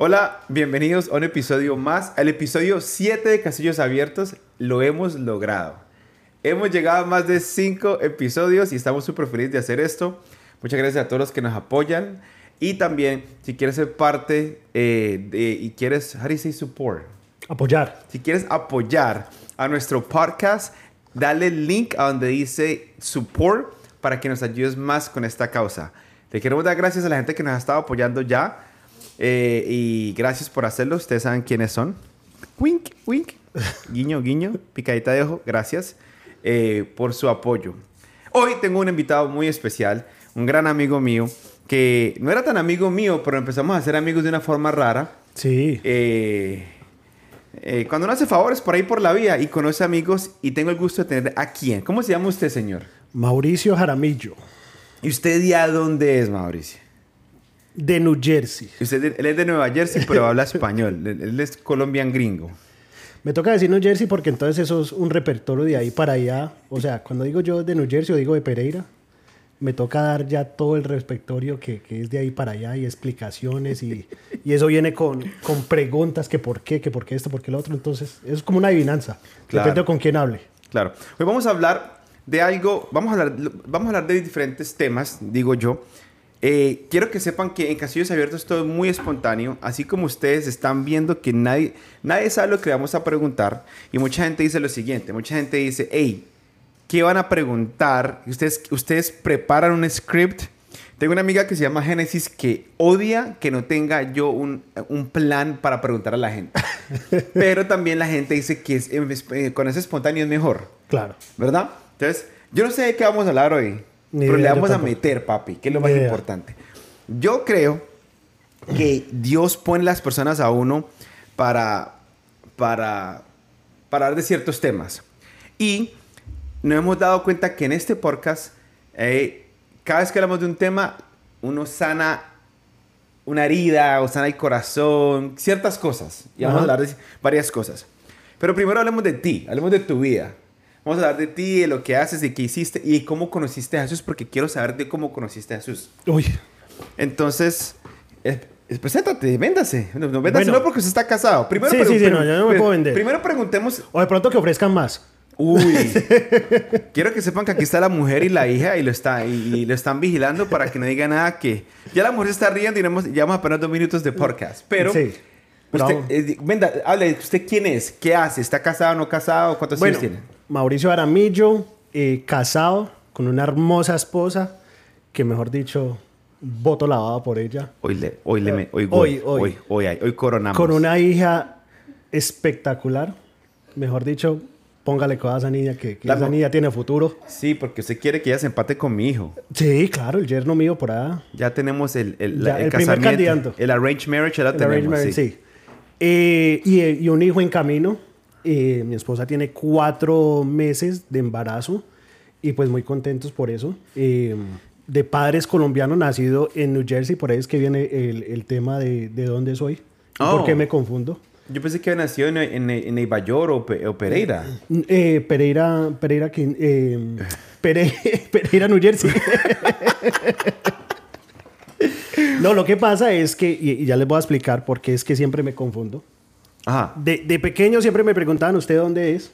Hola, bienvenidos a un episodio más, al episodio 7 de Castillos Abiertos. Lo hemos logrado. Hemos llegado a más de 5 episodios y estamos súper felices de hacer esto. Muchas gracias a todos los que nos apoyan. Y también, si quieres ser parte eh, de, y quieres, how do you say support? Apoyar. Si quieres apoyar a nuestro podcast, dale el link a donde dice support para que nos ayudes más con esta causa. Le queremos dar gracias a la gente que nos ha estado apoyando ya. Eh, y gracias por hacerlo. Ustedes saben quiénes son. Wink, wink. Guiño, guiño. Picadita de ojo. Gracias eh, por su apoyo. Hoy tengo un invitado muy especial. Un gran amigo mío. Que no era tan amigo mío, pero empezamos a ser amigos de una forma rara. Sí. Eh, eh, cuando uno hace favores por ahí por la vía y conoce amigos y tengo el gusto de tener a quién. ¿Cómo se llama usted, señor? Mauricio Jaramillo, ¿Y usted ya dónde es, Mauricio? De New Jersey. Usted, él es de Nueva Jersey, pero habla español. Él es colombian gringo. Me toca decir New Jersey porque entonces eso es un repertorio de ahí para allá. O sea, cuando digo yo de New Jersey o digo de Pereira, me toca dar ya todo el repertorio que, que es de ahí para allá y explicaciones y, y eso viene con, con preguntas que por qué, que por qué esto, por qué lo otro. Entonces, es como una adivinanza. Claro. Depende de con quién hable. Claro. Hoy vamos a hablar de algo, vamos a hablar, vamos a hablar de diferentes temas, digo yo. Eh, quiero que sepan que en Casillos Abiertos todo es muy espontáneo, así como ustedes están viendo que nadie, nadie sabe lo que vamos a preguntar y mucha gente dice lo siguiente, mucha gente dice, hey, ¿qué van a preguntar? Ustedes, ustedes preparan un script. Tengo una amiga que se llama Génesis que odia que no tenga yo un, un plan para preguntar a la gente. Pero también la gente dice que es- eh, con ese espontáneo es mejor. Claro. ¿Verdad? Entonces, yo no sé de qué vamos a hablar hoy, Ni pero le vamos a meter, papi, que es lo Ni más idea. importante. Yo creo que Dios pone las personas a uno para, para, para hablar de ciertos temas. Y nos hemos dado cuenta que en este podcast, eh, cada vez que hablamos de un tema, uno sana una herida o sana el corazón, ciertas cosas. Y vamos Ajá. a hablar de varias cosas. Pero primero hablemos de ti, hablemos de tu vida. Vamos a hablar de ti, de lo que haces, de qué hiciste y cómo conociste a Jesús, porque quiero saber de cómo conociste a Jesús. Uy, Entonces, eh, eh, preséntate, véndase. No, no, véndase Bueno. no porque usted está casado. Primero Sí, sí, sí, no, yo no me puedo vender. Primero preguntemos. o de pronto que ofrezcan más. Uy, quiero que sepan que aquí está la mujer y la hija y lo, está, y, lo están vigilando para que no diga nada que... Ya la mujer se está riendo y llevamos apenas dos minutos de podcast. Pero... Sí. Usted, eh, venda, hable, ¿usted quién es? ¿Qué hace? ¿Está casado o no casado? ¿Cuántos Bueno, años tiene? Mauricio Aramillo, eh, casado con una hermosa esposa que, mejor dicho, voto lavado por ella. Hoy le, hoy le, me- hoy, Hoy, hoy, hoy. hoy, hoy, hay- hoy coronamos. Con una hija espectacular. Mejor dicho, póngale cosas a esa niña que, que La esa niña tiene futuro. Sí, porque usted quiere que ella se empate con mi hijo. Sí, claro, el yerno mío por allá. Ya tenemos el, el, Ya, la- el primer casamiento. candidato. El arranged marriage ya El tenemos. marriage, sí. sí. Eh, y, y un hijo en camino. Eh, mi esposa tiene cuatro meses de embarazo y pues muy contentos por eso. Eh, de padres colombianos nacido en New Jersey, por ahí es que viene el, el tema de, de dónde soy. Oh. ¿Por qué me confundo? Yo pensé que había nacido en, en, en Nueva York o, Pe- o Pereira. Eh, Pereira, Pereira, Quin- eh, Pere- Pereira, New Jersey. no, lo que pasa es que, y, y ya les voy a explicar por qué es que siempre me confundo. Ajá. De, de pequeño siempre me preguntaban, ¿usted dónde es?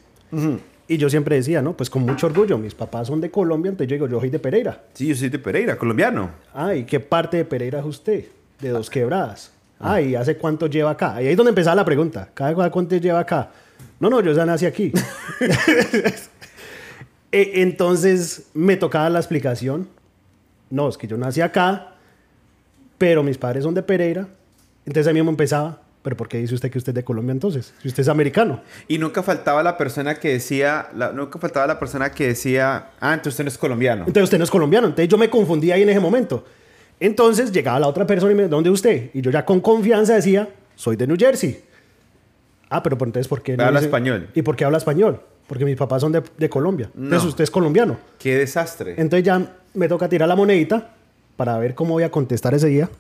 Y yo siempre decía, ¿no? Pues con mucho orgullo, mis papás son de Colombia, entonces yo digo, yo soy de Pereira. Sí, yo soy de Pereira, colombiano. Ah, ¿y qué parte de Pereira es usted? De Dos Quebradas. Ah, ¿y hace cuánto lleva acá? Y ahí es donde empezaba la pregunta. ¿Cada cuánto lleva acá? No, no, yo ya nací aquí. E- Entonces me tocaba la explicación. No, es que yo nací acá, pero mis padres son de Pereira. Entonces ahí mismo empezaba. ¿Pero por qué dice usted que usted es de Colombia entonces? Si usted es americano. Y nunca faltaba la persona que decía, la- nunca faltaba la persona que decía, ah, entonces usted no es colombiano. Entonces usted no es colombiano. Entonces yo me confundí ahí en ese momento. Entonces llegaba la otra persona y me ¿dónde usted? Y yo ya con confianza decía, soy de New Jersey. Ah, pero entonces ¿por qué? Habla dice- español. ¿Y por qué habla español? Porque mis papás son de, de Colombia. Entonces No. usted es colombiano. Qué desastre. Entonces ya me toca tirar la monedita para ver cómo voy a contestar ese día.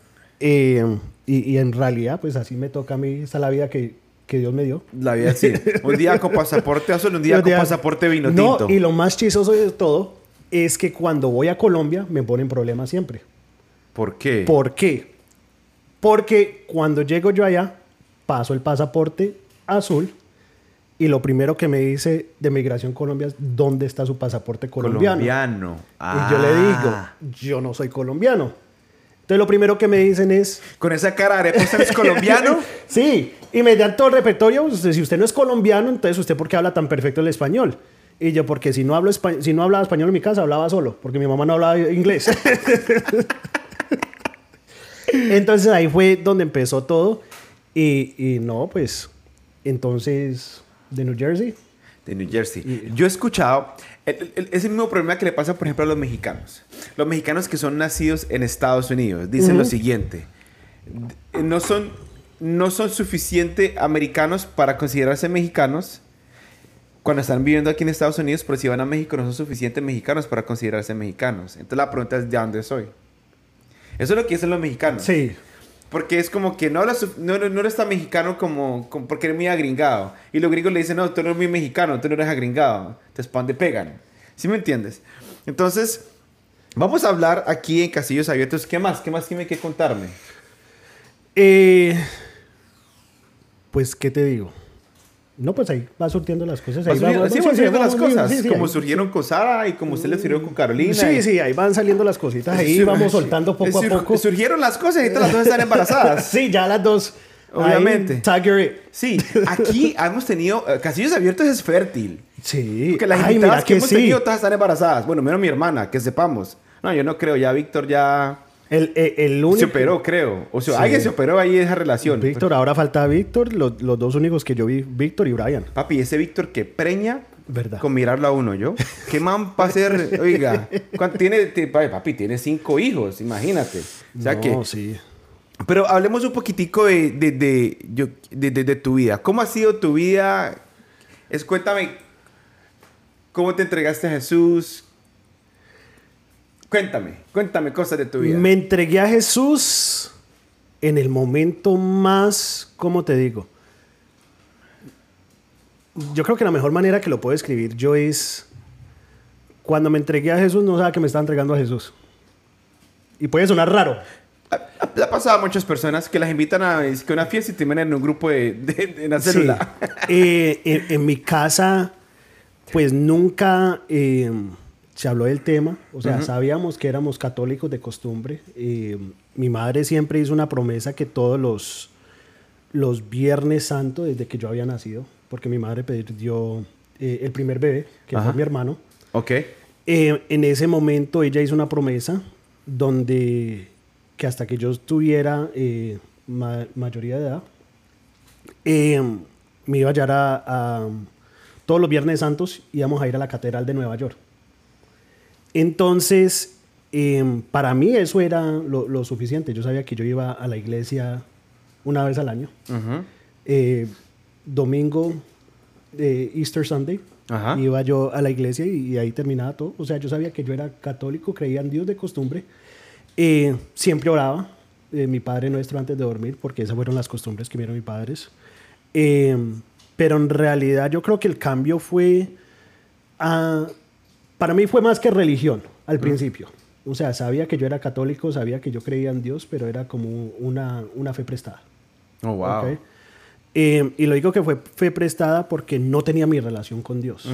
Eh, y, y en realidad, pues así me toca a mí, esa es la vida que, que Dios me dio. La vida sí. Un día con pasaporte azul, un día con pasaporte vino No, tinto. y lo más chistoso de todo es que cuando voy a Colombia me ponen problemas siempre. ¿Por qué? ¿Por qué? Porque cuando llego yo allá, paso el pasaporte azul y lo primero que me dice de Migración Colombia es ¿dónde está su pasaporte colombiano? Colombiano. Y yo le digo, Ah. yo no soy colombiano. Entonces lo primero que me dicen es, Con esa cara de ¿usted es colombiano? sí, y me dan todo el repertorio, si usted no es colombiano, entonces usted por qué habla tan perfecto el español. Y yo, porque si no, hablo si no hablaba español en mi casa, hablaba solo, porque mi mamá no hablaba inglés. entonces ahí fue donde empezó todo. Y, y no, pues, entonces, de New Jersey. De New Jersey. Yo he escuchado, el- el- es el mismo problema que le pasa, por ejemplo, a los mexicanos. Los mexicanos que son nacidos en Estados Unidos dicen lo siguiente. d- No son, no son suficiente americanos para considerarse mexicanos cuando están viviendo aquí en Estados Unidos, pero si van a México no son suficientes mexicanos para considerarse mexicanos. Entonces la pregunta es, ¿de dónde soy? Eso es lo que dicen los mexicanos. Sí. Porque es como que no, hablas su- no, no, eres tan mexicano como, porque eres muy agringado. Y los gringos le dicen, no, tú no eres muy mexicano, tú no eres agringado. Entonces, ¿para dónde pegan? ¿Sí me entiendes? Entonces, vamos a hablar aquí en Casillos Abiertos. ¿Qué más? ¿Qué más tiene que contarme? Eh, pues, ¿qué te digo? No, pues ahí va surtiendo las cosas. Ahí Vas surgiendo- vamos- sí, sí, van sí, surgiendo las cosas. como ahí- surgieron con Sara y como usted le surgió con Carolina. Sí, y- sí, ahí van saliendo las cositas. Ahí vamos soltando poco a poco. Surgieron las cosas y todas las dos están embarazadas. Sí, ya las dos. Obviamente. Ahí, Tiger it. Sí, aquí hemos tenido... eh, Casillos Abiertos es fértil. Sí. Porque las Ay, invitadas que, que hemos tenido todas están embarazadas. Bueno, menos mi hermana, que sepamos. No, yo no creo. Ya Víctor ya El, el, el único. se operó, creo. O sea, Sí. alguien se operó ahí esa relación. Víctor, ahora falta Víctor. Los, los dos únicos que yo vi, Víctor y Brian. Papi, ese Víctor que preña Verdad. con mirarlo a uno, ¿yo? ¿Qué man va a ser? Oiga, ¿cuánto tiene? te- papi, tiene cinco hijos, imagínate. O sea no, que... sí. Pero hablemos un poquitico de, de, de, yo- de- de- de tu vida. ¿Cómo ha sido tu vida? Es, cuéntame, ¿cómo te entregaste a Jesús? Cuéntame, cuéntame cosas de tu vida. Me entregué a Jesús en el momento más, ¿cómo te digo? Yo creo que la mejor manera que lo puedo escribir yo es cuando me entregué a Jesús no sabía que me estaba entregando a Jesús. Y puede sonar raro. Ha- Le ha pasado a muchas personas que las invitan a es que una fiesta y terminan en un grupo de, de, de una Sí. célula. Eh, en, en mi casa, pues nunca eh, se habló del tema. O sea, sabíamos que éramos católicos de costumbre. Eh, mi madre siempre hizo una promesa que todos los, los Viernes Santos, desde que yo había nacido, porque mi madre perdió eh, el primer bebé, que Ajá. fue mi hermano. ok. Eh, en ese momento ella hizo una promesa donde que hasta que yo tuviera eh, ma- mayoría de edad, me iba a hallar a, a- todos los Viernes Santos íbamos a ir a la Catedral de Nueva York. Entonces, eh, para mí eso era lo, lo suficiente. Yo sabía que yo iba a la iglesia una vez al año. Eh, domingo de Easter Sunday. Ajá. Iba yo a la iglesia y, y ahí terminaba todo. O sea, yo sabía que yo era católico, creía en Dios de costumbre. Eh, siempre oraba. eh, mi Padre Nuestro antes de dormir, porque esas fueron las costumbres que vieron mis padres. Eh, pero en realidad yo creo que el cambio fue... a- para mí fue más que religión al principio. O sea, sabía que yo era católico, sabía que yo creía en Dios, pero era como una, una fe prestada. Oh, wow. Eh, y lo digo que fue fe prestada porque no tenía mi relación con Dios.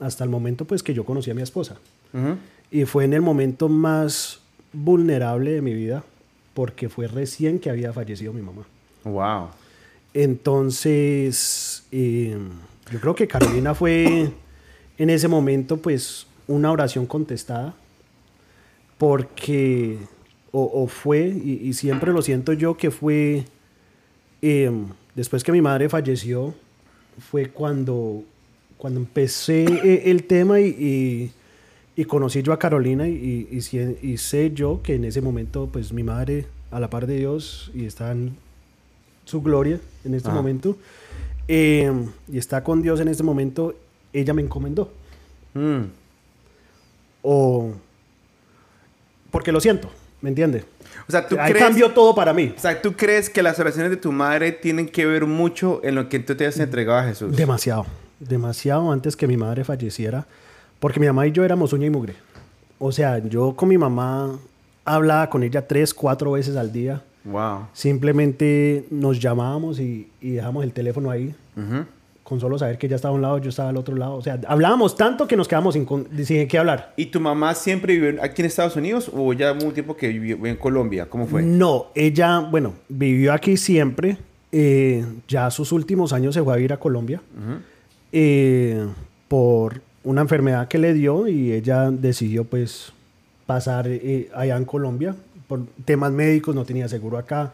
Hasta el momento pues que yo conocí a mi esposa. Y fue en el momento más vulnerable de mi vida porque fue recién que había fallecido mi mamá. Wow. Entonces, eh, yo creo que Carolina fue en ese momento pues una oración contestada porque, o, o fue, y, y siempre lo siento yo, que fue, eh, después que mi madre falleció, fue cuando, cuando empecé eh, el tema y, y- y conocí yo a Carolina y, y, sé yo que en ese momento pues mi madre a la par de Dios y está en su gloria en este Ajá. momento eh, y está con Dios en este momento, ella me encomendó. Mm. O porque lo siento, ¿me entiende? O sea, ¿tú Ahí crees, cambió todo para mí. o sea, ¿tú crees que las oraciones de tu madre tienen que ver mucho en lo que tú te has entregado a Jesús? Demasiado, demasiado antes que mi madre falleciera, porque mi mamá y yo éramos uña y mugre. O sea, yo con mi mamá hablaba con ella tres, cuatro veces al día. Wow. Simplemente nos llamábamos y, y dejamos el teléfono ahí. Ujú. Con solo saber que ella estaba a un lado, yo estaba al otro lado. O sea, hablábamos tanto que nos quedamos sin, sin qué hablar. ¿Y tu mamá siempre vivió aquí en Estados Unidos o ya hubo un tiempo que vivió en Colombia? ¿Cómo fue? No, ella, bueno, vivió aquí siempre. eh, ya sus últimos años se fue a vivir a Colombia eh, por una enfermedad que le dio y ella decidió pues pasar eh, allá en Colombia. Por temas médicos no tenía seguro acá.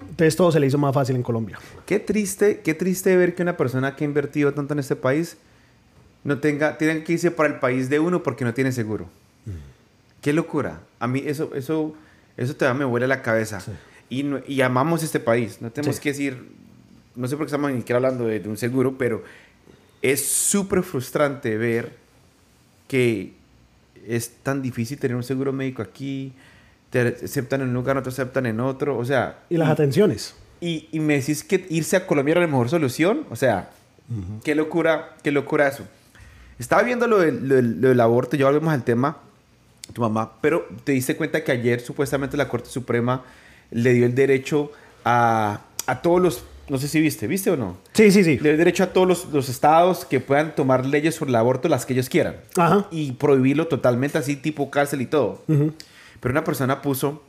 Entonces todo se le hizo más fácil en Colombia. Qué triste, qué triste ver que una persona que ha invertido tanto en este país no tenga, tiene que irse para el país de uno porque no tiene seguro. Qué locura. A mí eso, eso, eso todavía me vuela la cabeza. Y, no- y amamos este país. No tenemos Sí. que decir, no sé por qué estamos ni siquiera hablando de, de un seguro, pero es súper frustrante ver que es tan difícil tener un seguro médico aquí. Te aceptan en un lugar, no te aceptan en otro. O sea, Y las atenciones. y, y me decís que irse a Colombia era la mejor solución. O sea, qué locura, qué locura eso. Estaba viendo lo del, lo lo del aborto, ya volvemos al tema, tu mamá, pero te diste cuenta que ayer supuestamente la Corte Suprema le dio el derecho a, a todos los, no sé si viste, ¿viste o no? Sí, sí, sí. Le dio el derecho a todos los, los estados que puedan tomar leyes sobre el aborto, las que ellos quieran, Ajá. y prohibirlo totalmente así, tipo cárcel y todo. Ujú. Pero una persona puso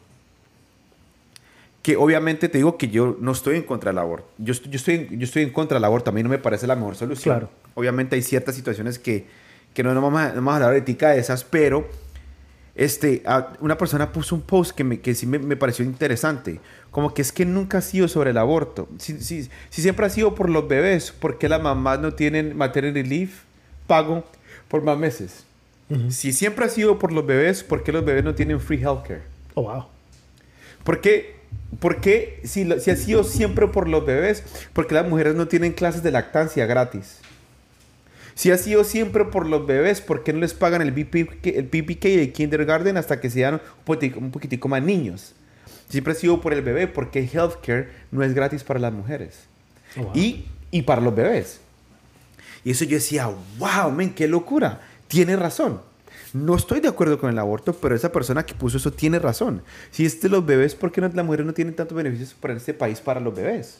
que obviamente te digo que yo no estoy en contra del aborto. Yo, estoy- yo, estoy, en- yo estoy en contra del aborto. A mí no me parece la mejor solución. Claro. Obviamente hay ciertas situaciones que, que no, no vamos a, no vamos a hablar ahorita de esas, pero este, una persona puso un post que, me, que sí me, me pareció interesante. Como que es que nunca ha sido sobre el aborto. Si, si, si siempre ha sido por los bebés, ¿por qué las mamás no tienen maternity leave pago por más meses? Si siempre ha sido por los bebés, ¿por qué los bebés no tienen free healthcare? Oh, wow. ¿Por qué, por qué si, si ha sido siempre por los bebés, por qué las mujeres no tienen clases de lactancia gratis? Si ha sido siempre por los bebés, ¿por qué no les pagan el PPK, el PPK y el kindergarten hasta que sean un poquitico, un poquitico más niños? Siempre ha sido por el bebé, porque healthcare no es gratis para las mujeres. Oh, wow. Y, y para los bebés. Y eso yo decía, wow, men, qué locura. Tiene razón. No estoy de acuerdo con el aborto, pero esa persona que puso eso tiene razón. Si es de los bebés, ¿por qué no, las mujeres no tienen tantos beneficios para este país para los bebés?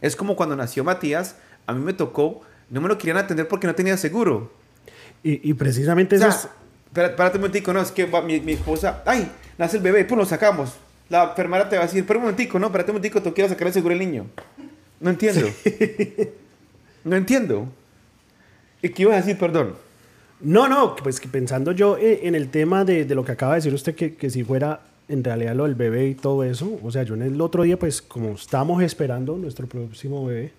Es como cuando nació Matías, a mí me tocó, no me lo querían atender porque no tenía seguro. Y, y precisamente O sea, eso espérate un momentico, no, es que mi, mi esposa, ay, nace el bebé, pues lo sacamos. La enfermera te va a decir, espera un momentico, no, espérate un momentico, tú quieres sacar el seguro al niño. No entiendo. no entiendo. ¿Y qué ibas a decir, perdón? No, no, pues que pensando yo eh, en el tema de, de lo que acaba de decir usted, que, que si fuera en realidad lo del bebé y todo eso, o sea, yo en el otro día, pues como estábamos esperando nuestro próximo bebé,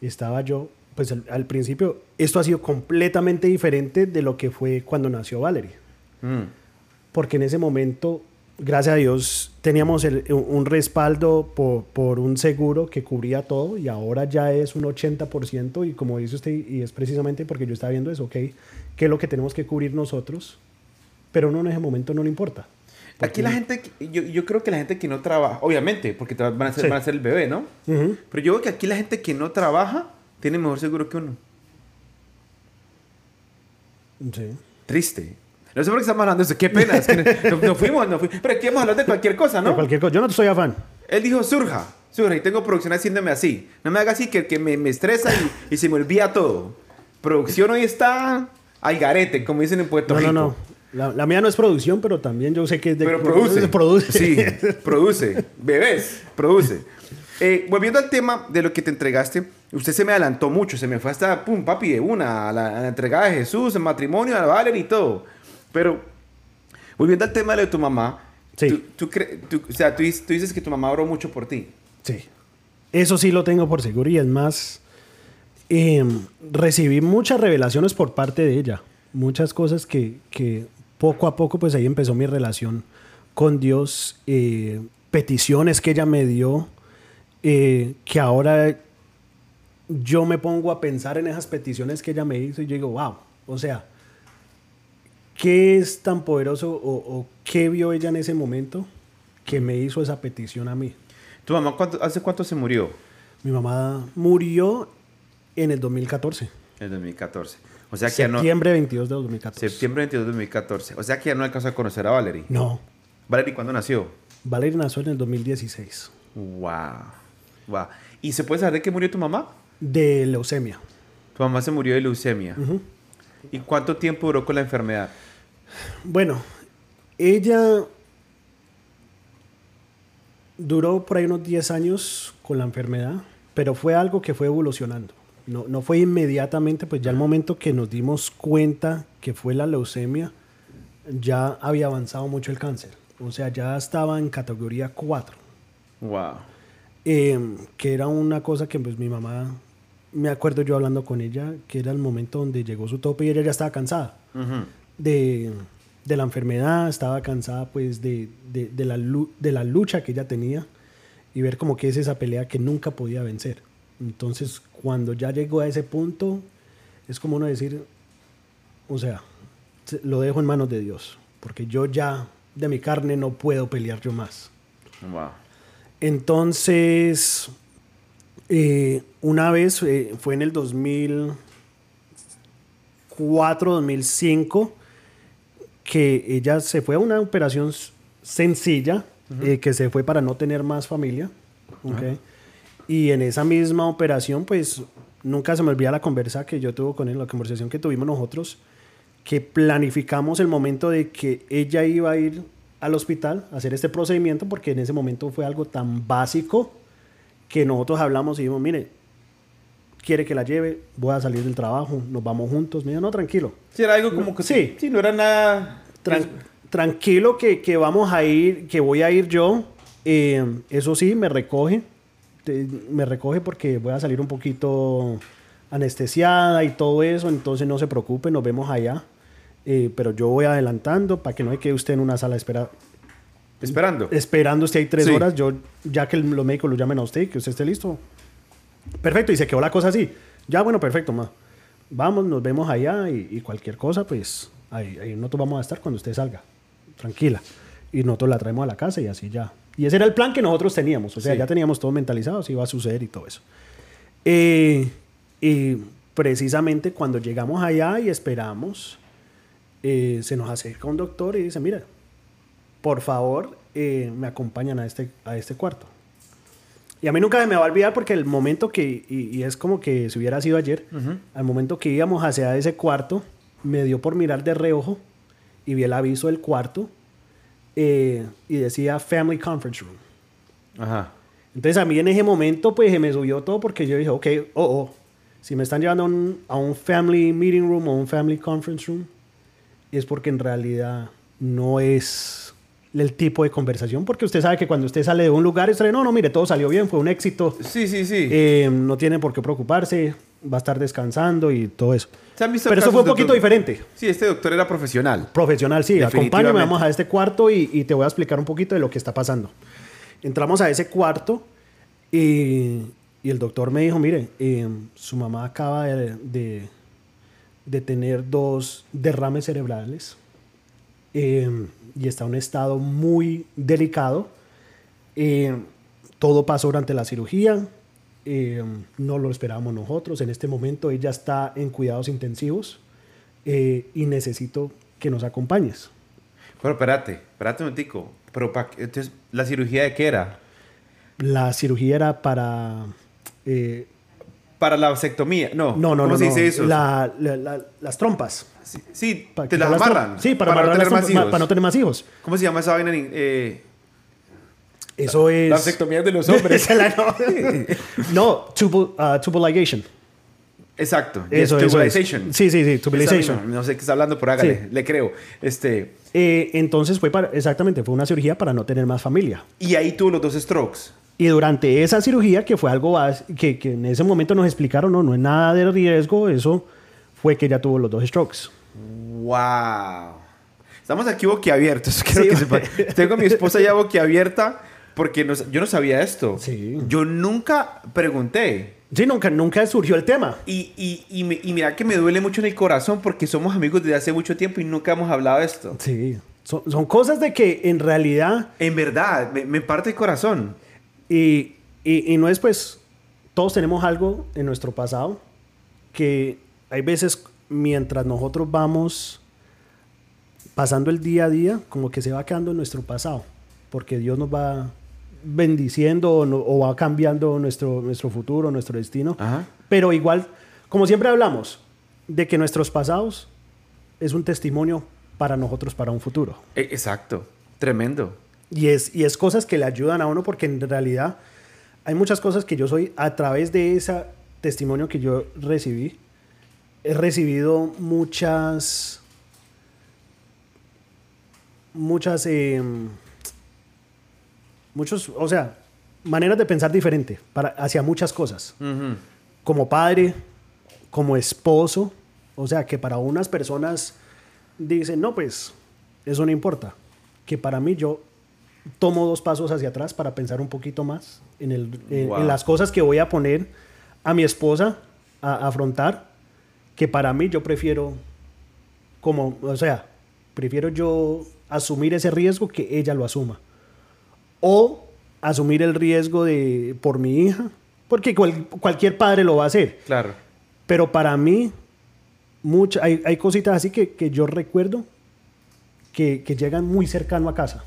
estaba yo, pues al, al principio, esto ha sido completamente diferente de lo que fue cuando nació Valerie, Mm. porque en ese momento, gracias a Dios, teníamos el- un respaldo por, por un seguro que cubría todo y ahora ya es un 80% y como dice usted, y es precisamente porque yo estaba viendo eso, ok, ¿qué es lo que tenemos que cubrir nosotros? Pero uno en ese momento no le importa. Aquí la gente, yo, yo creo que la gente que no trabaja, obviamente, porque van a Sí. van a hacer el bebé, ¿no? Ujú. Pero yo veo que aquí la gente que no trabaja tiene mejor seguro que uno. Sí. Triste. No sé por qué estamos hablando de eso. Qué pena. Es que nos, nos fuimos, nos fuimos. Pero aquí vamos a hablar de cualquier cosa, De ¿no? cualquier cosa. Yo no soy afán. Él dijo, surja, surja. Y tengo producción haciéndome así. No me haga así que, que me, me estresa y, y se me olvida todo. Producción hoy está al garete, como dicen en Puerto No, Rico. no, no. La, la mía no es producción, pero también yo sé que es de... Pero produce. Produce. Sí, produce. Bebés, produce. Eh, volviendo al tema de lo que te entregaste, usted se me adelantó mucho, se me fue hasta, pum, papi, de una, a la, a la entregada de Jesús, el matrimonio, a Valerie y todo. Pero, volviendo al tema de lo de tu mamá, Sí. tú, tú o sea, tú dices que tu mamá oró mucho por ti. Sí. Eso sí lo tengo por seguro y es más, em, recibí muchas revelaciones por parte de ella. Muchas cosas que, que poco a poco, pues ahí empezó mi relación con Dios. eh, peticiones que ella me dio, eh, que ahora yo me pongo a pensar en esas peticiones que ella me hizo y yo digo, wow, o sea, ¿qué es tan poderoso o, o qué vio ella en ese momento que me hizo esa petición a mí? ¿Tu mamá cuánto- hace cuánto se murió? Mi mamá murió en el 2014. En el 2014. O sea que ya no... Septiembre 22 de 2014. Septiembre 22 de 2014. O sea que ya no alcanzó a conocer a Valerie. No, ¿Valerie cuándo nació? Valeria nació en el 2016. Wow. Wow. ¿Y se puede saber de qué murió tu mamá? De leucemia. Tu mamá se murió de leucemia. ¿Y cuánto tiempo duró con la enfermedad? Bueno, ella duró por ahí unos 10 años con la enfermedad, pero fue algo que fue evolucionando. No, no fue inmediatamente, pues ya al momento que nos dimos cuenta que fue la leucemia, ya había avanzado mucho el cáncer. O sea, ya estaba en categoría 4. Wow. Eh, que era una cosa que pues mi mamá, me acuerdo yo hablando con ella, que era el momento donde llegó su tope y ella ya estaba cansada de, de la enfermedad, estaba cansada pues de, de, de la, de la lucha que ella tenía y ver como que es esa pelea que nunca podía vencer. Entonces, cuando ya llegó a ese punto, es como uno decir, o sea, se- lo dejo en manos de Dios, porque yo ya de mi carne no puedo pelear yo más. Wow. Entonces, eh, una vez eh, fue en el 2004, 2005, que ella se fue a una operación sencilla, eh, que se fue para no tener más familia. ¿ok? Y en esa misma operación, pues nunca se me olvida la conversa que yo tuve con él, la conversación que tuvimos nosotros, que planificamos el momento de que ella iba a ir al hospital a hacer este procedimiento, porque en ese momento fue algo tan básico que nosotros hablamos y dijimos, mire, quiere que la lleve, voy a salir del trabajo, nos vamos juntos. Me dijo, no, tranquilo. Sí, era algo como que... Sí. Sí, no era nada... Tran- tranquilo que, que vamos a ir, que voy a ir yo. Eh, eso sí, me recoge. Te- me recoge porque voy a salir un poquito anestesiada y todo eso, entonces no se preocupe, nos vemos allá. Eh, pero yo voy adelantando para que no hay que usted en una sala de espera Esperando. esperando usted ahí tres Sí. horas, yo ya que el- los médicos lo llamen a usted, que usted esté listo. Perfecto, y se quedó la cosa así. Ya, bueno, perfecto, ma. Vamos, nos vemos allá y, y cualquier cosa, pues ahí, ahí nosotros vamos a estar cuando usted salga. Tranquila. Y nosotros la traemos a la casa y así ya. Y ese era el plan que nosotros teníamos. O sea, Sí. ya teníamos todo mentalizado, si iba a suceder y todo eso. Eh, y precisamente cuando llegamos allá y esperamos, eh, se nos acerca un doctor y dice, mira, por favor, eh, me acompañan a este, a este cuarto. Y a mí nunca se me va a olvidar porque el momento que, y, y es como que si hubiera sido ayer, al momento que íbamos hacia ese cuarto, me dio por mirar de reojo y vi el aviso del cuarto eh, y decía Family Conference Room. Ajá. Entonces a mí en ese momento pues se me subió todo porque yo dije, ok, oh, oh, si me están llevando a un, a un family meeting room o un family conference room, es porque en realidad no es el tipo de conversación, porque usted sabe que cuando usted sale de un lugar, usted dice, no, no, mire, todo salió bien, fue un éxito, Sí, sí, sí. eh, no tiene por qué preocuparse, va a estar descansando y todo eso. ¿Se han visto Pero eso fue un poquito doctor- diferente. Sí, este doctor era profesional. Profesional, sí. Acompáñame, vamos a este cuarto y, y te voy a explicar un poquito de lo que está pasando. Entramos a ese cuarto y, y el doctor me dijo, mire, eh, su mamá acaba de, de- de tener dos derrames cerebrales eh, y está en un estado muy delicado. Eh, todo pasó durante la cirugía. Eh, no lo esperábamos nosotros. En este momento ella está en cuidados intensivos eh, y necesito que nos acompañes. Pero espérate, espérate un momentico. Pero, pa- entonces, ¿la cirugía de qué era? La cirugía era para... eh, Para la vasectomía. No, no, no, ¿Cómo no. se no, dice eso? la- la- la- las trompas. Sí, sí, Para te las amarran. Sí, para, no amarrar tener más hijos. para no tener más hijos. ¿Cómo se llama esa vaina? en- Eh, Eso es... La vasectomía de los hombres. No, no tubal, uh, tubal ligation. Exacto. Eso, yes, eso es. tubulization. Sí, sí, sí, misma, No sé qué está hablando, por hágale. Sí. Le creo. Este, Eh, entonces fue para, exactamente, fue una cirugía para no tener más familia. y ahí tuvo los dos strokes. Y durante esa cirugía, que fue algo que, que en ese momento nos explicaron, no, no es nada de riesgo, eso fue que ella tuvo los dos strokes. ¡Wow! Estamos aquí boquiabiertos. Quiero Sí. que. Tengo a mi esposa ya boquiabierta porque no- yo no sabía esto. Sí. Yo nunca pregunté. Sí, nunca, nunca surgió el tema. Y, y, y, y mira que me duele mucho en el corazón porque somos amigos desde hace mucho tiempo y nunca hemos hablado de esto. Sí. Son, son cosas de que en realidad, En verdad, me, me parte el corazón. y, y, y no es pues, todos tenemos algo en nuestro pasado que hay veces mientras nosotros vamos pasando el día a día, como que se va quedando en nuestro pasado. porque Dios nos va bendiciendo o, no- o va cambiando nuestro, nuestro futuro, nuestro destino. Ajá. Pero igual, como siempre hablamos, de que nuestros pasados es un testimonio para nosotros, para un futuro. E- Exacto. Tremendo. Y es, y es cosas que le ayudan a uno porque en realidad hay muchas cosas que yo soy a través de ese testimonio que yo recibí. He recibido muchas, muchas, eh, muchos, o sea, maneras de pensar diferente para, hacia muchas cosas. Como padre, como esposo, o sea, que para unas personas dicen, no, pues eso no importa. Que para mí yo tomo dos pasos hacia atrás para pensar un poquito más en, el, en, Wow. en las cosas que voy a poner a mi esposa a, a afrontar, que para mí yo prefiero, como, o sea, prefiero yo asumir ese riesgo que ella lo asuma. O asumir el riesgo de por mi hija, porque cual- cualquier padre lo va a hacer. Claro. Pero para mí, mucha, hay, hay cositas así que, que yo recuerdo que, que llegan muy cercano a casa.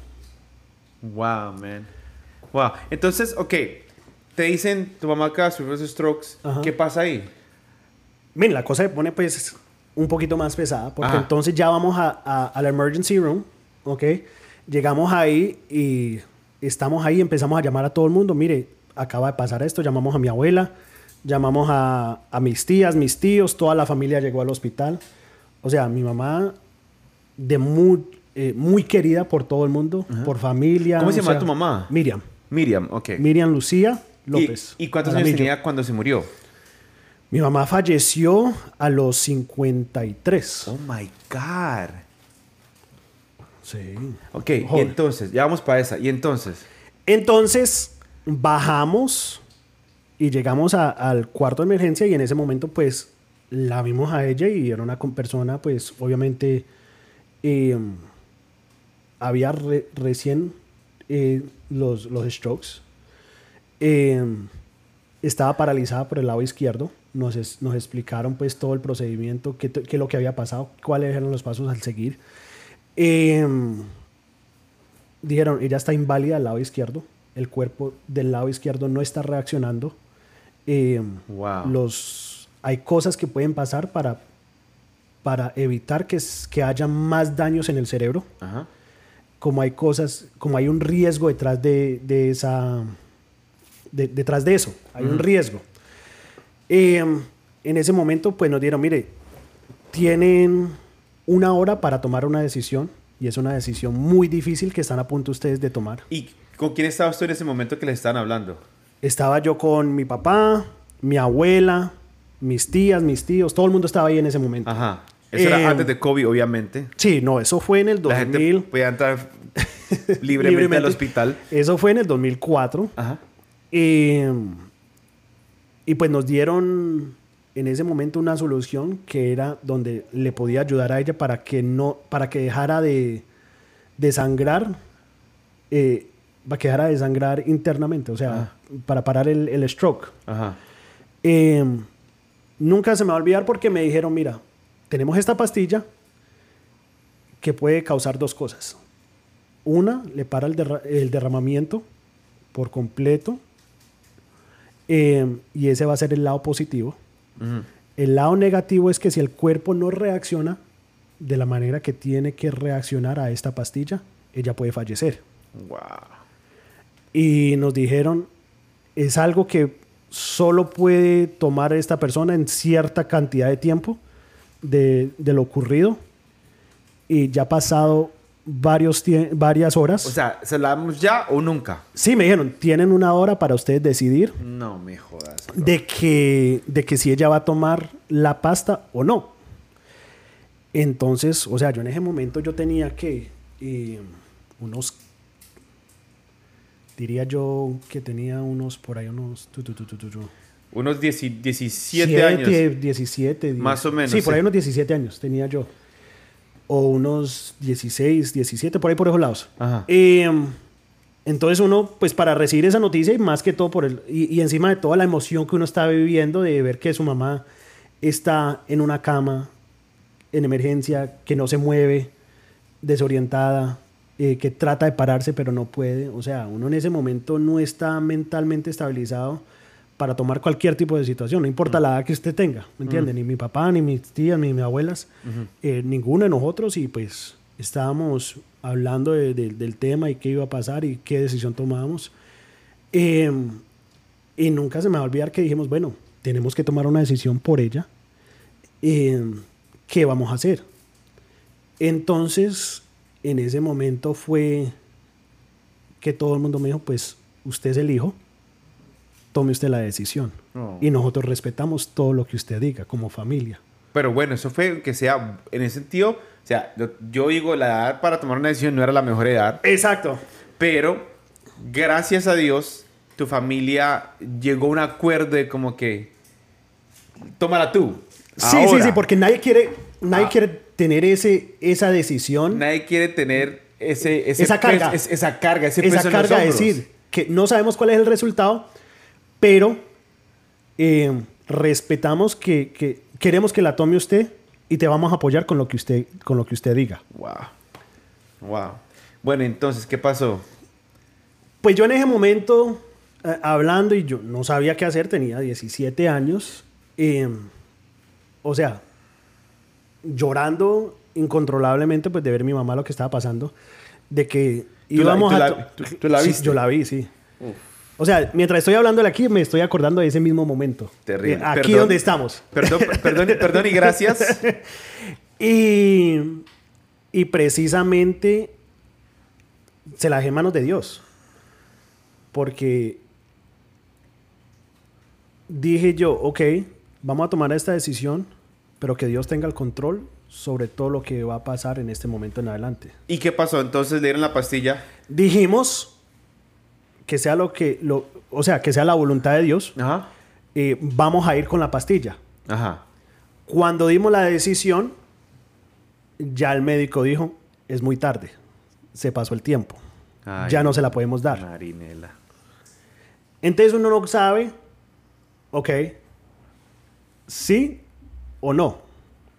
Wow, man. Wow. Entonces, ok. Te dicen, tu mamá sufrir esos strokes. Ajá. ¿Qué pasa ahí? Miren, la cosa se pone pues un poquito más pesada, porque Ajá. entonces ya vamos a, a, a la emergency room, ¿ok? Llegamos ahí y estamos ahí, empezamos a llamar a todo el mundo, mire, acaba de pasar esto, llamamos a mi abuela, llamamos a, a mis tías, mis tíos, toda la familia llegó al hospital. O sea, mi mamá de muy, eh, muy querida por todo el mundo, por familia. ¿Cómo se llama tu mamá? Miriam. Miriam, ok. Miriam Lucía ¿Y, López. ¿Y cuántos años tenía cuando se murió? Mi mamá falleció a los 53. Oh my God. Sí. Ok, y entonces, ya vamos para esa. Y entonces, Entonces bajamos y llegamos a- al cuarto de emergencia y en ese momento pues la vimos a ella y era una persona pues obviamente eh, había re- recién eh, los, los strokes. Eh, estaba paralizada por el lado izquierdo. Nos, es- nos explicaron pues todo el procedimiento, qué, qué es lo que había pasado, cuáles eran los pasos al seguir. Eh, dijeron, ella está inválida al lado izquierdo, el cuerpo del lado izquierdo no está reaccionando. Eh, Wow. los, hay cosas que pueden pasar para, para evitar que, que haya más daños en el cerebro, ajá. como hay cosas, como hay un riesgo detrás de, de esa, de- detrás de eso, hay un riesgo. Eh, en ese momento, pues nos dieron, mire, tienen una hora para tomar una decisión y es una decisión muy difícil que están a punto ustedes de tomar. ¿Y con quién estabas tú en ese momento que les estaban hablando? Estaba yo con mi papá, mi abuela, mis tías, mis tíos, todo el mundo estaba ahí en ese momento. Ajá. Eso Eh, era antes de COVID, obviamente. Sí, no, eso fue en el La 2000. gente podía entrar libremente, libremente. al hospital. Eso fue en el 2004. Ajá. Eh, y pues nos dieron en ese momento una solución que era donde le podía ayudar a ella para que no, para que dejara de, de sangrar, eh, para que dejara de sangrar internamente, o sea, para parar el, el stroke. Ajá. Eh, nunca se me va a olvidar porque me dijeron, mira, tenemos esta pastilla que puede causar dos cosas. Una, le para el, derra- el derramamiento por completo. eh, y ese va a ser el lado positivo. El lado negativo es que si el cuerpo no reacciona de la manera que tiene que reaccionar a esta pastilla, ella puede fallecer. Wow. Y nos dijeron, es algo que solo puede tomar esta persona en cierta cantidad de tiempo de, de lo ocurrido. Y ya pasado varios varias horas. O sea, ¿se la damos ya o nunca? sí, me dijeron, tienen una hora para ustedes decidir No me jodas. de que, de que si ella va a tomar la pasta o no. Entonces, o sea, yo en ese momento yo tenía que eh, unos, diría yo que tenía unos, por ahí unos, tu, tu, tu, Unos 10 17 siete, años. 17, die- Más o menos, Sí, por ahí unos 17 años tenía yo. O unos 16, 17, por ahí por esos lados. Ajá. Eh, entonces uno, pues para recibir esa noticia y más que todo por el... Y, y encima de toda la emoción que uno está viviendo de ver que su mamá está en una cama, en emergencia, que no se mueve, desorientada, eh, que trata de pararse pero no puede. O sea, uno en ese momento no está mentalmente estabilizado para tomar cualquier tipo de situación, no importa la edad que usted tenga, ¿me entiende? Ni mi papá, ni mis tías, ni mis abuelas, eh, ninguno de nosotros y pues estábamos hablando de- de- del tema y qué iba a pasar y qué decisión tomábamos. Eh, y nunca se me va a olvidar que dijimos, bueno, tenemos que tomar una decisión por ella. Eh, ¿Qué vamos a hacer? Entonces, en ese momento fue que todo el mundo me dijo, pues usted es el hijo, tome usted la decisión. Oh. Y nosotros respetamos todo lo que usted diga como familia. Pero bueno, eso fue que sea, en ese sentido, o sea, yo, yo digo, la edad para tomar una decisión no era la mejor edad, Exacto. pero gracias a Dios, tu familia llegó a un acuerdo de como que, tómala tú. Sí, sí, Ahora. sí, porque nadie quiere, nadie Ah. quiere tener ese, esa decisión, Nadie quiere tener ese, ese Esa carga. peso- es- esa carga, ese esa peso en los carga de decir que no sabemos cuál es el resultado, pero eh, respetamos que, que queremos que la tome usted y te vamos a apoyar con lo que usted, con lo que usted diga. Wow. Wow. Bueno, entonces, ¿qué pasó? Pues yo en ese momento, eh, hablando y yo no sabía qué hacer, tenía 17 años, eh, o sea, llorando incontrolablemente pues de ver mi mamá lo que estaba pasando, de que ¿Tú la- íbamos tú a... la- tú- tú la Sí, viste? yo la vi, sí. O sea, mientras estoy hablando de aquí, me estoy acordando de ese mismo momento. Terrible. Aquí Perdón. donde estamos. Perdón, perdón, perdón y gracias. Y, y precisamente se la dejé en manos de Dios. Porque dije yo, ok, vamos a tomar esta decisión, pero que Dios tenga el control sobre todo lo que va a pasar en este momento en adelante. ¿Y qué pasó? Entonces le dieron la pastilla. Dijimos que sea lo que, lo, o sea, que sea la voluntad de Dios, Ajá. eh, vamos a ir con la pastilla. Ajá. Cuando dimos la decisión, ya el médico dijo, es muy tarde, se pasó el tiempo, Ay, ya no se la podemos dar. Marinela. Entonces uno no sabe, ok, sí o no,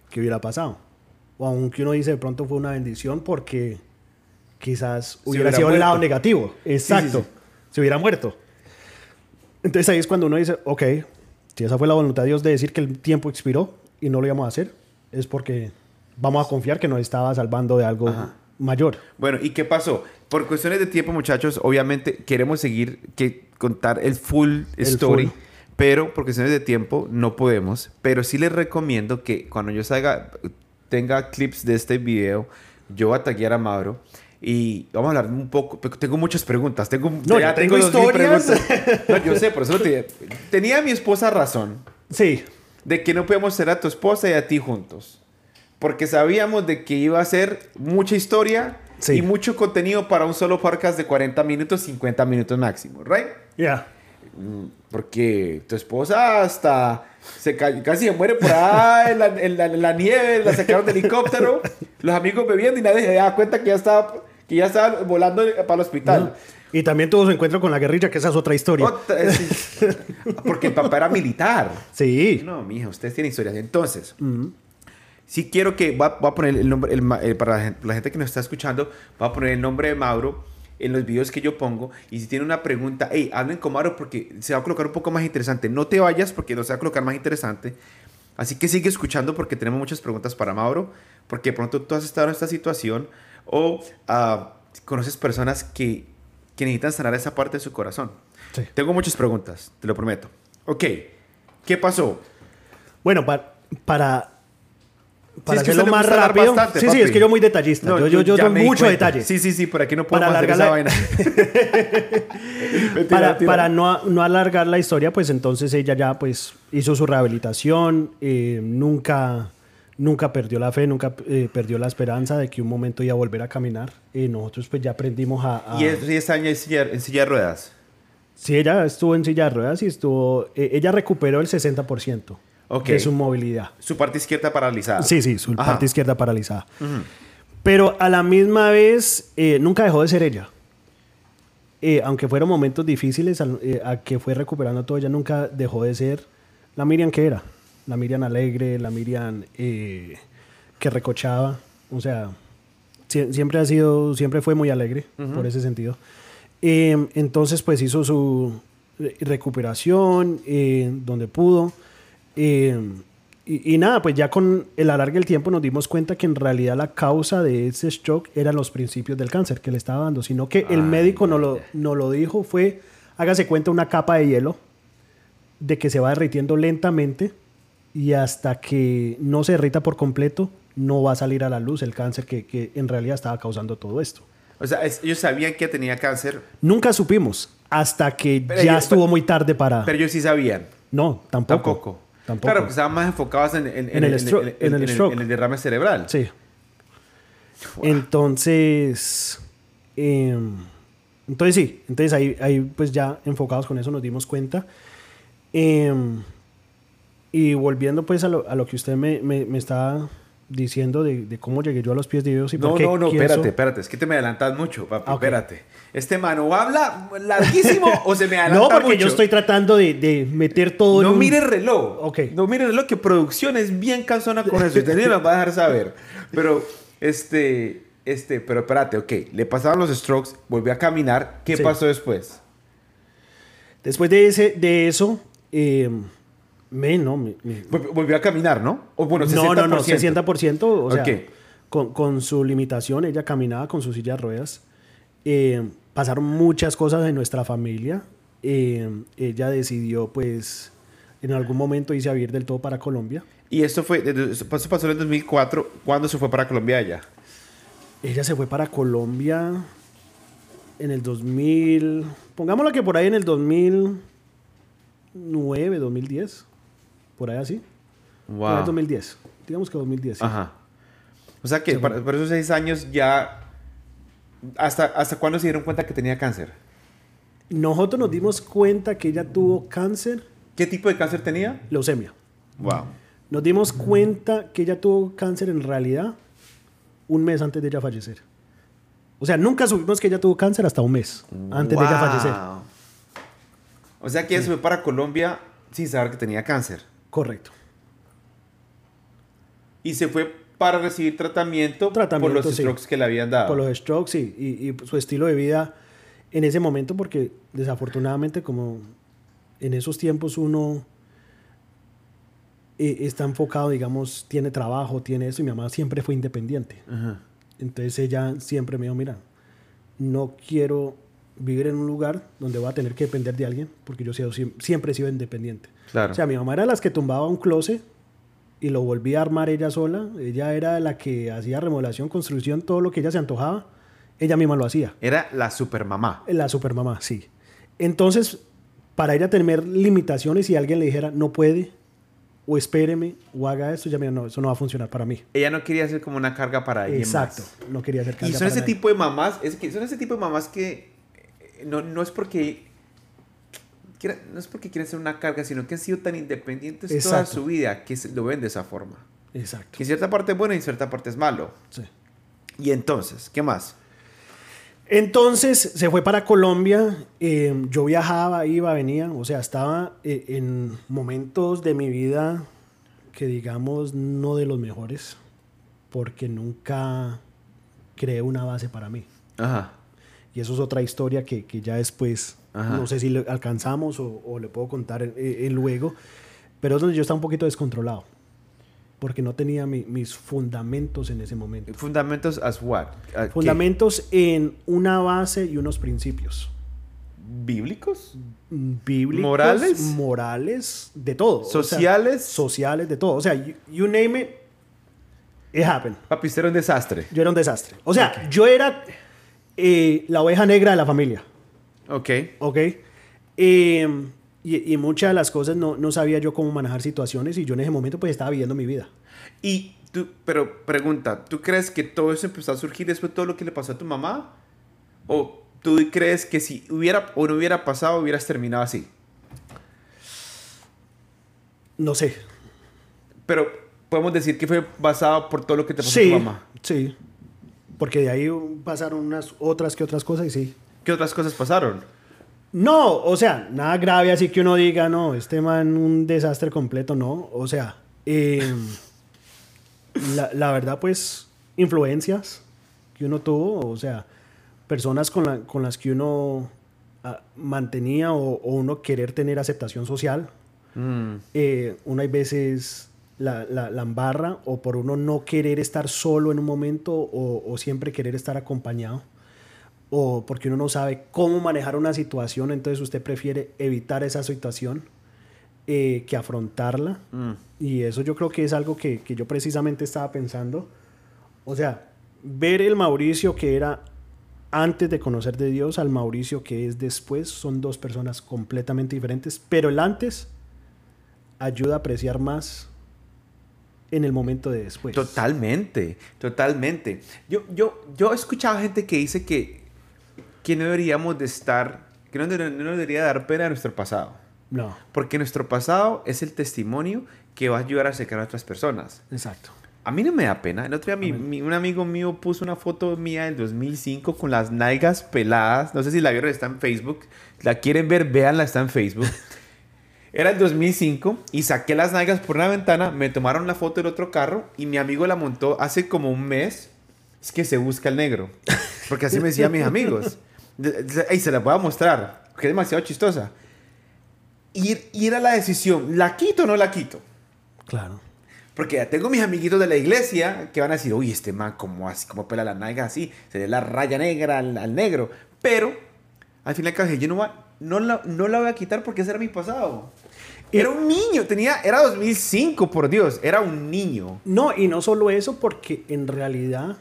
qué hubiera pasado. O aunque uno dice de pronto fue una bendición porque quizás hubiera, hubiera sido el lado negativo. Exacto, sí. Se hubiera muerto. Entonces ahí es cuando uno dice, ok, si esa fue la voluntad de Dios de decir que el tiempo expiró y no lo íbamos a hacer, es porque vamos a confiar que nos estaba salvando de algo Ajá. mayor. Bueno, ¿y qué pasó? Por cuestiones de tiempo, muchachos, obviamente queremos seguir que contar el full El story, full. pero por cuestiones de tiempo no podemos. Pero sí les recomiendo que cuando yo salga, tenga clips de este video, yo voy a taguear a Mauro y vamos a hablar un poco. Tengo muchas preguntas. Tengo, No, yo tengo mil historias. preguntas. No, yo sé, por eso te Tenía mi esposa razón Sí, de que no podíamos ser a tu esposa y a ti juntos. Porque sabíamos de que iba a ser mucha historia Sí. y mucho contenido para un solo podcast de 40 minutos, 50 minutos máximo, ¿right? ya. Mm, Porque tu esposa hasta se ca- casi se muere por ahí en la, en la- en la nieve, la sacaron del helicóptero, los amigos bebiendo y nadie se daba cuenta que ya estaba, que ya estaba volando para el hospital. Y también tuvo su encuentro con la guerrilla, que esa es otra historia. Otra- eh, sí. Porque el papá era militar. Sí. No, mija, ustedes tienen historias. Entonces, si quiero que, voy a, voy a poner el nombre, el el- para la gente, que nos está escuchando, voy a poner el nombre de Mauro en los videos que yo pongo. Y si tiene una pregunta, hey, hablen con Mauro porque se va a colocar un poco más interesante. No te vayas porque no se va a colocar más interesante. Así que sigue escuchando porque tenemos muchas preguntas para Mauro. Porque de pronto tú has estado en esta situación o ah, conoces personas que, que necesitan sanar esa parte de su corazón. Sí. Tengo muchas preguntas, te lo prometo. Ok, ¿qué pasó? Bueno, pa- para, para es que hacerlo más rápido. bastante, sí, sí, es que yo muy detallista. No, yo yo, yo doy mucho cuenta. detalle. Sí, sí, sí, por aquí no Para podemos hacer alargar esa la- vaina. Mentira, para, mentira. para no, no alargar la historia, pues entonces ella ya pues hizo su rehabilitación, eh, nunca, nunca perdió la fe, nunca eh, perdió la esperanza de que un momento iba a volver a caminar. Y nosotros pues ya aprendimos a... a- Y es 10 años en silla, en silla de ruedas. Sí, ella estuvo en silla de ruedas y estuvo... eh, ella recuperó el 60% Ok. de su movilidad. Su parte izquierda paralizada. Sí, sí, su Ajá. parte izquierda paralizada. Pero a la misma vez, eh, nunca dejó de ser ella. Eh, aunque fueron momentos difíciles, eh, a que fue recuperando todo, ella nunca dejó de ser la Miriam que era. La Miriam alegre, la Miriam eh, que recochaba. O sea, Sie- siempre ha sido, siempre fue muy alegre por ese sentido. Eh, entonces, pues hizo su re- recuperación eh, donde pudo. Eh, y, y nada, pues ya con el alargue del tiempo nos dimos cuenta que en realidad la causa de ese stroke eran los principios del cáncer que le estaba dando, sino que el médico nos lo, nos lo dijo fue, hágase cuenta, una capa de hielo de que se va derritiendo lentamente y hasta que no se derrita por completo, no va a salir a la luz el cáncer que, que en realidad estaba causando todo esto. O sea, es- ellos sabían que tenía cáncer, Nunca supimos hasta que Pero ya estuvo pero- muy tarde para... pero ellos sí sabían. no, tampoco. Tampoco. Tampoco. Claro, pues estaban más enfocados en, en- En el en- el en derrame cerebral. Sí. Wow. Entonces, em, entonces sí, entonces ahí, ahí pues ya enfocados con eso nos dimos cuenta. Em, y volviendo pues a lo, a lo que usted me, me, me estaba diciendo de, de cómo llegué yo a los pies de Dios y No, por qué no, no, espérate, espérate. Es que te me adelantas mucho, papi. Ah. Espérate. ¿Este mano habla larguísimo o se me adelanta No, porque mucho? yo estoy tratando de, de meter todo en No un- mire el reloj. Ok. No mire el reloj, que producción es bien cansona con eso. Usted nos va a dejar saber. Pero, este, este, pero espérate, ok. Le pasaron los strokes, volvió a caminar. ¿Qué Sí. pasó después? Después de, ese, de eso, em, me, no, me- me- Vol- Volvió a caminar, ¿no? O bueno, 60%. No, no, no, 60%. O sea, con, con su limitación, ella caminaba con su silla de ruedas. Eh, pasaron muchas cosas en nuestra familia. Eh, ella decidió, pues, en algún momento irse a vivir del todo para Colombia. Y esto fue, eso pasó pasó en el 2004. ¿Cuándo se fue para Colombia ella? Ella se fue para Colombia en el 2000, pongámoslo que por ahí en el 2009, 2010, por ahí así. Por ahí 2010, digamos que 2010. sí. Ajá. O sea que Sí, para- por esos seis años ya... ¿Hasta, ¿Hasta cuándo se dieron cuenta que tenía cáncer? Nosotros nos dimos cuenta que ella tuvo cáncer, ¿Qué tipo de cáncer tenía? leucemia. Wow. Nos dimos cuenta que ella tuvo cáncer en realidad un mes antes de ella fallecer. O sea, nunca supimos que ella tuvo cáncer hasta un mes antes de ella fallecer. O sea que ella se fue para Colombia sin saber que tenía cáncer. Correcto. Y se fue para recibir tratamiento, Tratamiento, por los sí. strokes que le habían dado. Por los strokes sí, y, y su estilo de vida en ese momento, porque desafortunadamente como en esos tiempos uno eh, está enfocado, digamos, tiene trabajo, tiene eso, y mi mamá siempre fue independiente. Ajá. Entonces ella siempre me dijo, mira, no quiero vivir en un lugar donde voy a tener que depender de alguien, porque yo siempre he sido independiente. Claro. O sea, mi mamá era las que tumbaba un closet y lo volvía a armar ella sola. Ella era la que hacía remodelación, construcción, todo lo que ella se antojaba. Ella misma lo hacía. Era la supermamá. La supermamá, sí. Entonces, para ella tener limitaciones y alguien le dijera, no puede, o espéreme, o haga esto, ya me dijo, no, eso no va a funcionar para mí. Ella no quería ser como una carga para alguien Exacto. más. No quería Y carga son para ese nadie. tipo de mamás, es que son ese tipo de mamás que no, no es porque quiera- no es porque quieren ser una carga, sino que han sido tan independientes toda su vida que lo ven de esa forma. Exacto. Que cierta parte es bueno y cierta parte es malo. Sí. Y entonces, ¿qué más? Entonces se fue para Colombia. eh, yo viajaba, iba, venía. O sea, estaba eh, en momentos de mi vida que digamos no de los mejores. Porque nunca creé una base para mí. Ajá. Y eso es otra historia que, que ya después, Ajá. no sé si le alcanzamos o, o le puedo contar eh, eh, luego. Pero es donde yo estaba un poquito descontrolado. Porque no tenía mi- mis fundamentos en ese momento. Fundamentos as what? ¿A qué? Fundamentos en una base y unos principios. ¿Bíblicos? Bíblicos, ¿Morales? morales, de todo. O sea, ¿Sociales? sociales, de todo. O sea, you, you name it, it happened. Papi, usted era un desastre. Yo era un desastre. O sea, yo era eh, la oveja negra de la familia. Ok. ¿Ok? Eh, y, y muchas de las cosas no, no sabía yo cómo manejar situaciones y yo en ese momento pues estaba viviendo mi vida. Y tú, pero pregunta, ¿tú crees que todo eso empezó a surgir después de todo lo que le pasó a tu mamá? ¿O tú crees que si hubiera o no hubiera pasado, hubieras terminado así? No sé. Pero podemos decir que fue basado por todo lo que te pasó Sí, a tu mamá. sí. Porque de ahí pasaron unas otras que otras cosas y sí. ¿Qué otras cosas pasaron? No, o sea, nada grave así que uno diga, no, este man un desastre completo, no. O sea, eh, la, la verdad, pues, influencias que uno tuvo, o sea, personas con, la- con las que uno ah, mantenía o, o uno querer tener aceptación social. Mm. Eh, uno hay veces la, la, la embarra o por uno no querer estar solo en un momento o, o siempre querer estar acompañado o porque uno no sabe cómo manejar una situación, entonces usted prefiere evitar esa situación eh, que afrontarla. Mm. Y eso yo creo que es algo que, que yo precisamente estaba pensando. O sea, ver el Mauricio que era antes de conocer de Dios al Mauricio que es después son dos personas completamente diferentes, pero el antes ayuda a apreciar más en el momento de después. Totalmente, totalmente. Yo, yo, yo he escuchado gente que dice que, que no deberíamos de estar, que no, no nos debería dar pena a nuestro pasado. No, Porque nuestro pasado es el testimonio que va a ayudar a acercar a otras personas. exacto. A mí no me da pena. El otro día mi- Amén. mi- un amigo mío puso una foto mía del 2005 con las nalgas peladas. No sé si la vieron, está en Facebook. La quieren ver, véanla, está en Facebook. Era el 2005 y saqué las nalgas por una ventana, me tomaron la foto del otro carro y mi amigo la montó hace como un mes. Es que se busca el negro. Porque así me decían mis amigos. Ey, se la voy a mostrar, porque es demasiado chistosa. Y, y era la decisión, ¿la quito o no la quito? Claro. Porque ya tengo mis amiguitos de la iglesia que van a decir, uy, este man, como así, como pela la nalga así, se le la raya negra al, al negro. Pero, al final dije, yo no, va- no, la, no la voy a quitar porque ese era mi pasado. Era un niño, tenía, era 2005, por Dios, era un niño. No, y no solo eso, porque en realidad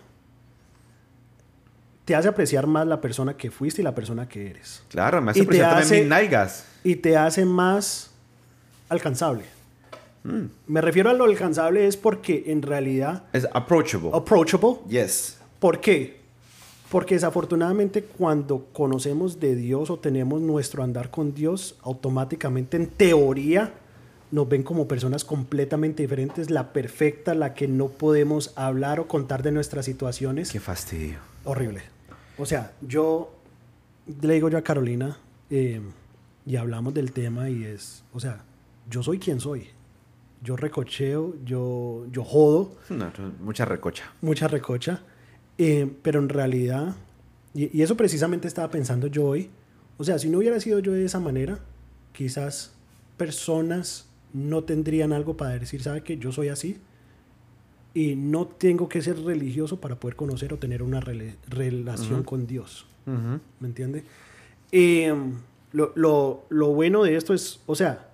te hace apreciar más la persona que fuiste y la persona que eres. Claro, me hace Y te apreciar también hace- mis nalgas. Y te hace más alcanzable. Mm. Me refiero a lo alcanzable es porque en realidad Es approachable. approachable. yes. ¿Por qué? Porque desafortunadamente cuando conocemos de Dios o tenemos nuestro andar con Dios, automáticamente en teoría nos ven como personas completamente diferentes, la perfecta, la que no podemos hablar o contar de nuestras situaciones. Qué fastidio. Horrible. O sea, yo le digo yo a Carolina eh, y hablamos del tema y es, o sea, yo soy quien soy. Yo recocheo, yo, yo jodo, No, mucha recocha. mucha recocha, eh, pero en realidad, y, y eso precisamente estaba pensando yo hoy, o sea, si no hubiera sido yo de esa manera, quizás personas no tendrían algo para decir, ¿sabe que Yo soy así y no tengo que ser religioso para poder conocer o tener una rela- relación con Dios. ¿Me entiende? Eh, lo, lo- lo bueno de esto es, o sea,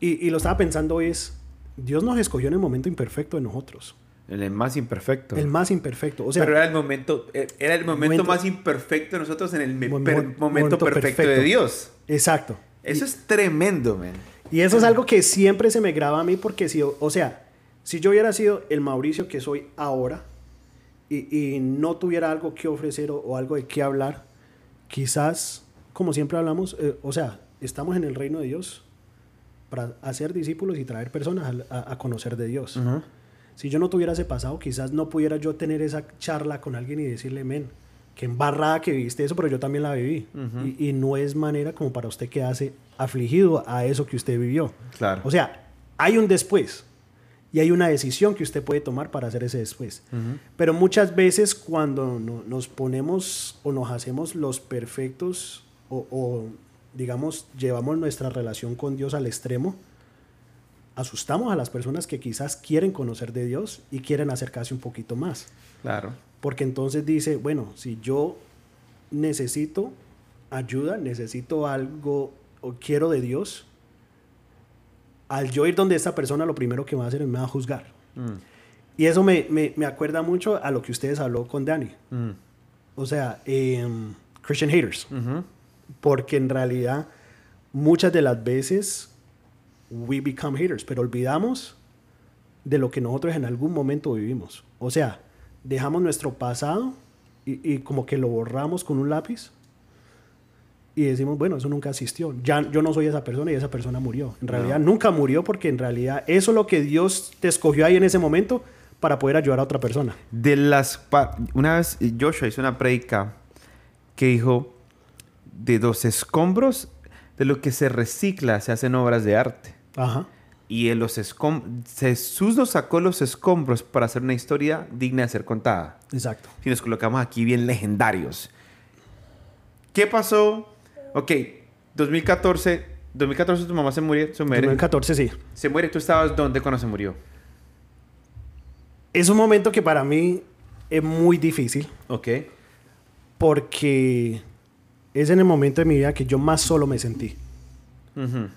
y, y lo estaba pensando es, Dios nos escogió en el momento imperfecto de nosotros, El más imperfecto. el más imperfecto. O sea, Pero era el momento, eh, era el momento, Momento- más imperfecto de nosotros en el me- per- momento, momento perfecto, de. Dios. exacto. Eso es tremendo, man. Y eso es algo que siempre se me graba a mí porque si, o sea, si yo hubiera sido el Mauricio que soy ahora y, y no tuviera algo que ofrecer o, o algo de qué hablar, quizás, como siempre hablamos, eh, o sea, estamos en el reino de Dios para hacer discípulos y traer personas a conocer de Dios. Si yo no tuviera ese pasado, quizás no pudiera yo tener esa charla con alguien y decirle, men, qué embarrada que viviste eso, pero yo también la viví. Y, y no es manera como para usted quedarse afligido a eso que usted vivió. Claro. O sea, hay un después y hay una decisión que usted puede tomar para hacer ese después. Pero muchas veces cuando no- nos ponemos o nos hacemos los perfectos o, o, digamos, llevamos nuestra relación con Dios al extremo, asustamos a las personas que quizás quieren conocer de Dios y quieren acercarse un poquito más. Claro. Porque entonces dice, bueno, si yo necesito ayuda, necesito algo o quiero de Dios, al yo ir donde esta persona, lo primero que va a hacer es me va a juzgar. Mm. Y eso me, me- me acuerda mucho a lo que ustedes habló con Dani. Mm. O sea, em, Christian haters. Porque en realidad muchas de las veces we become haters, pero olvidamos de lo que nosotros en algún momento vivimos. O sea, dejamos nuestro pasado y, y como que lo borramos con un lápiz y decimos, bueno, eso nunca existió. Ya, yo no soy esa persona y esa persona murió. En realidad No. nunca murió porque en realidad eso es lo que Dios te escogió ahí en ese momento para poder ayudar a otra persona. De las... Una vez Joshua hizo una predica que dijo, de los escombros, de lo que se recicla, se hacen obras de arte. Ajá. y en los escom- Jesús nos sacó los escombros para hacer una historia digna de ser contada. Exacto. Si nos colocamos aquí bien legendarios. ¿Qué pasó? Ok, 2014. 2014 tu mamá se murió. Se muere. 2014 sí. Se muere. ¿Tú estabas dónde cuando se murió? Es un momento que para mí es muy difícil Ok. porque es en el momento de mi vida que yo más solo me sentí. Ujú.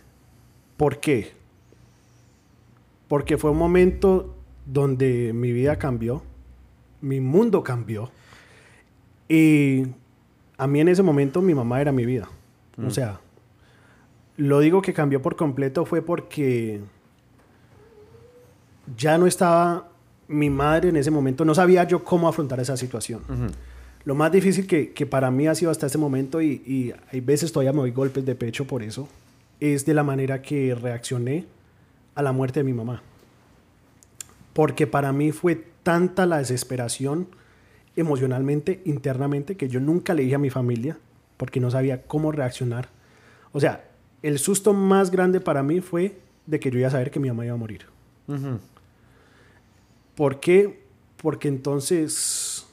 ¿Por qué? Porque fue un momento donde mi vida cambió, mi mundo cambió. Y a mí en ese momento mi mamá era mi vida. O sea, lo digo que cambió por completo fue porque ya no estaba mi madre en ese momento, no sabía yo cómo afrontar esa situación. Lo más difícil que, que para mí ha sido hasta este momento, y, y hay veces todavía me doy golpes de pecho por eso, es de la manera que reaccioné a la muerte de mi mamá. Porque para mí fue tanta la desesperación emocionalmente, internamente, que yo nunca le dije a mi familia, porque no sabía cómo reaccionar. O sea, el susto más grande para mí fue de que yo iba a saber que mi mamá iba a morir. Ujú. ¿Por qué? Porque entonces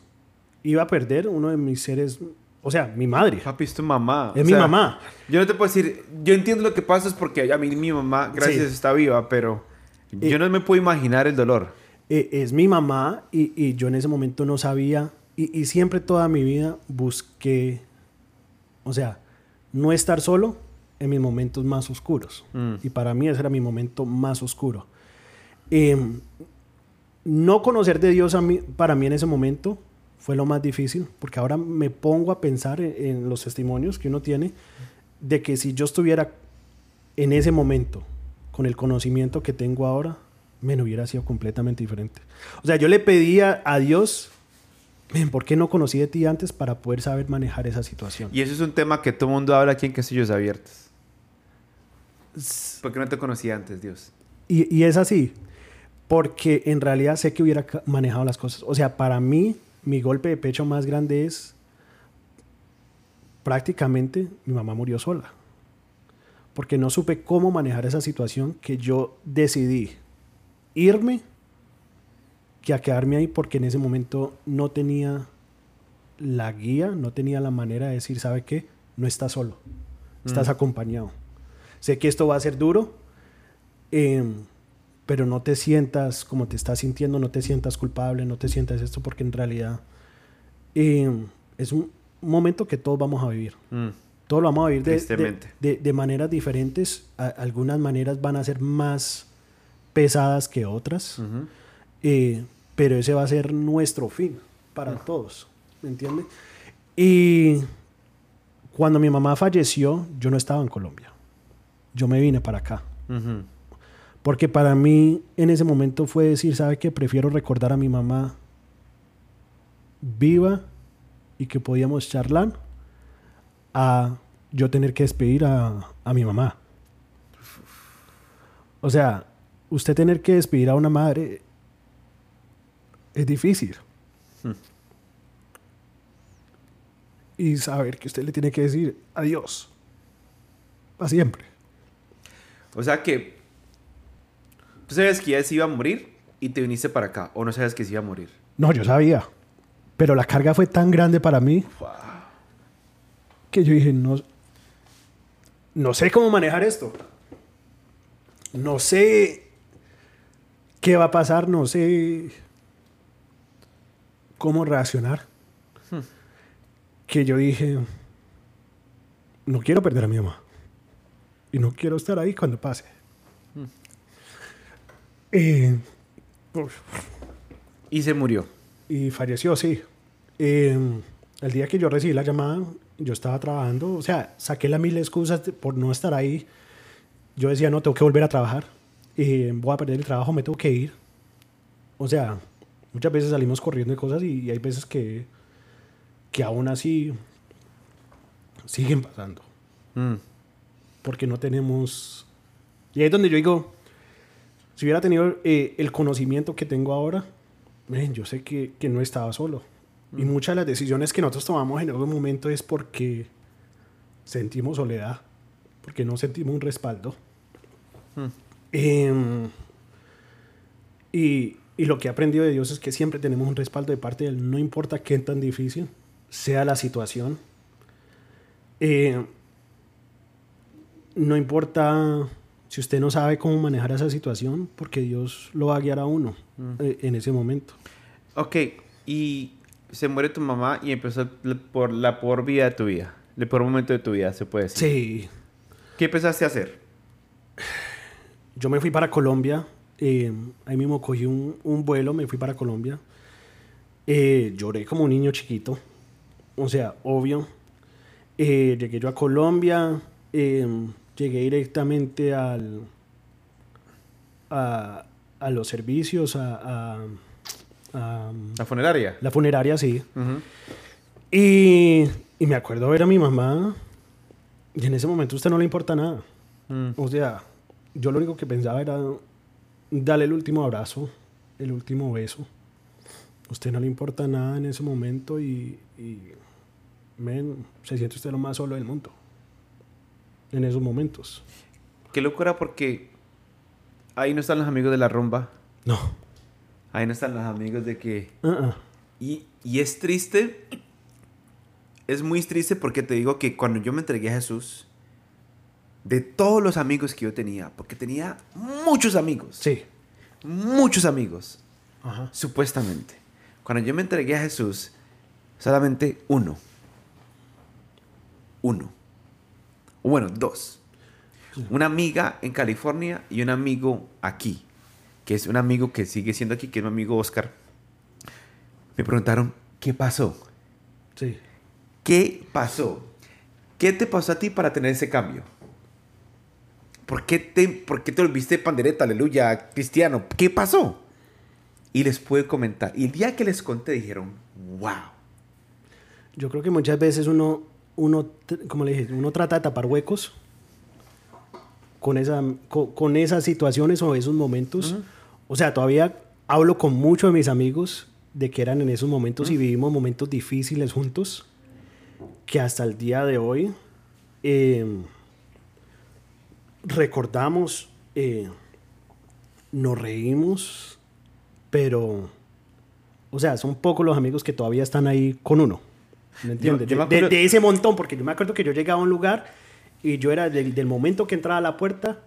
iba a perder uno de mis seres, o sea, mi madre. Papi, es tu mamá. Es O mi sea, mamá. Yo no te puedo decir, yo entiendo lo que pasa es porque a mí mi mamá, gracias, Sí. está viva, pero yo Eh, no me puedo imaginar el dolor. Eh, es mi mamá y, y yo en ese momento no sabía y, y siempre toda mi vida busqué, o sea, no estar solo en mis momentos más oscuros. Mm. Y para mí ese era mi momento más oscuro. Em, no conocer de Dios a mí, para mí en ese momento fue lo más difícil, porque ahora me pongo a pensar en, en los testimonios que uno tiene de que si yo estuviera en ese momento con el conocimiento que tengo ahora, me hubiera sido completamente diferente. O sea, yo le pedía a Dios, "Men, ¿por qué no conocí de ti antes para poder saber manejar esa situación? Y eso es un tema que todo el mundo habla aquí en Castillos Abiertos. ¿Por qué no te conocía antes, Dios? Y, y es así, porque en realidad sé que hubiera manejado las cosas. O sea, para mí, mi golpe de pecho más grande es prácticamente mi mamá murió sola. Porque no supe cómo manejar esa situación que yo decidí irme que a quedarme ahí porque en ese momento no tenía la guía, no tenía la manera de decir, ¿sabe qué? No estás solo, estás Mm. acompañado. Sé que esto va a ser duro, em, pero no te sientas como te estás sintiendo, no te sientas culpable, no te sientas esto, porque en realidad em, es un momento que todos vamos a vivir. Mm. Todos lo vamos a vivir de, de, Tristemente. de- de maneras diferentes. A- algunas maneras van a ser más pesadas que otras, eh, pero ese va a ser nuestro fin para todos, ¿me entiendes? Y cuando mi mamá falleció, yo no estaba en Colombia. Yo me vine para acá. Porque para mí en ese momento fue decir, ¿sabe qué? Prefiero recordar a mi mamá viva y que podíamos charlar a yo tener que despedir a, a mi mamá. O sea, usted tener que despedir a una madre es difícil. Hmm. Y saber que usted le tiene que decir adiós. Para siempre. O sea que tú sabes que ya se iba a morir y te viniste para acá, o no sabes que se iba a morir. No, yo sabía. Pero la carga fue tan grande para mí que yo dije, no, no sé cómo manejar esto. No sé qué va a pasar, no sé cómo reaccionar. Que yo dije, no quiero perder a mi mamá. Y no quiero estar ahí cuando pase. Eh, Y se murió. y falleció, sí. Eh, el día que yo recibí la llamada, yo estaba trabajando, o sea, saqué las mil excusas por no estar ahí. Yo decía, no, tengo que volver a trabajar. Eh, voy a perder el trabajo, me tengo que ir. O sea, muchas veces salimos corriendo de cosas y, y hay veces que, que aún así siguen pasando. Mm. Porque no tenemos... Y ahí es donde yo digo, si hubiera tenido eh, el conocimiento que tengo ahora, yo sé que, que no estaba solo. Y muchas de las decisiones que nosotros tomamos en algún momento es porque sentimos soledad, porque no sentimos un respaldo. Em, y, y lo que he aprendido de Dios es que siempre tenemos un respaldo de parte de Él, no importa qué tan difícil sea la situación. Eh, no importa si usted no sabe cómo manejar esa situación, porque Dios lo va a guiar a uno eh, en ese momento. Ok, y se muere tu mamá y empezó por la por vida de tu vida. El peor momento de tu vida, se puede decir. Sí, ¿Qué empezaste a hacer? yo me fui para Colombia, eh, ahí mismo cogí un, un vuelo, me fui para Colombia. Eh, lloré como un niño chiquito, o sea, obvio. Eh, llegué yo a Colombia, eh, llegué directamente al, a, a los servicios, a, a- a La funeraria. la funeraria, sí. Y, y me acuerdo ver a mi mamá, y en ese momento a usted no le importa nada. Mm. O sea, yo lo único que pensaba era darle el último abrazo, el último beso. A usted no le importa nada en ese momento y, y men, se siente usted lo más solo del mundo. En esos momentos. Qué locura porque ahí no están los amigos de la rumba. No. Ahí no están los amigos de que... Ah, ah. Y, y es triste. Es muy triste porque te digo que cuando yo me entregué a Jesús, de todos los amigos que yo tenía, porque tenía muchos amigos, Sí. muchos amigos, Ajá. supuestamente. Cuando yo me entregué a Jesús, solamente uno. Uno. O bueno, dos. Una amiga en California y un amigo aquí, que es un amigo que sigue siendo aquí, que es mi amigo Oscar. Me preguntaron, ¿qué pasó? Sí. ¿Qué pasó? ¿Qué te pasó a ti para tener ese cambio? ¿Por qué te, por qué te volviste pandereta, aleluya, cristiano? ¿Qué pasó? Y les pude comentar. Y el día que les conté dijeron, wow. Yo creo que muchas veces uno, uno, como le dije, uno trata de tapar huecos con, esa, con, con esas situaciones o esos momentos. O sea, todavía hablo con muchos de mis amigos de que eran en esos momentos y vivimos momentos difíciles juntos, que hasta el día de hoy eh, recordamos, eh, nos reímos, pero, o sea, son pocos los amigos que todavía están ahí con uno. ¿Me entiendes? yo me de, de- acuerdo- de ese montón, porque yo me acuerdo que yo llegaba a un lugar y yo era del, del momento que entraba a la puerta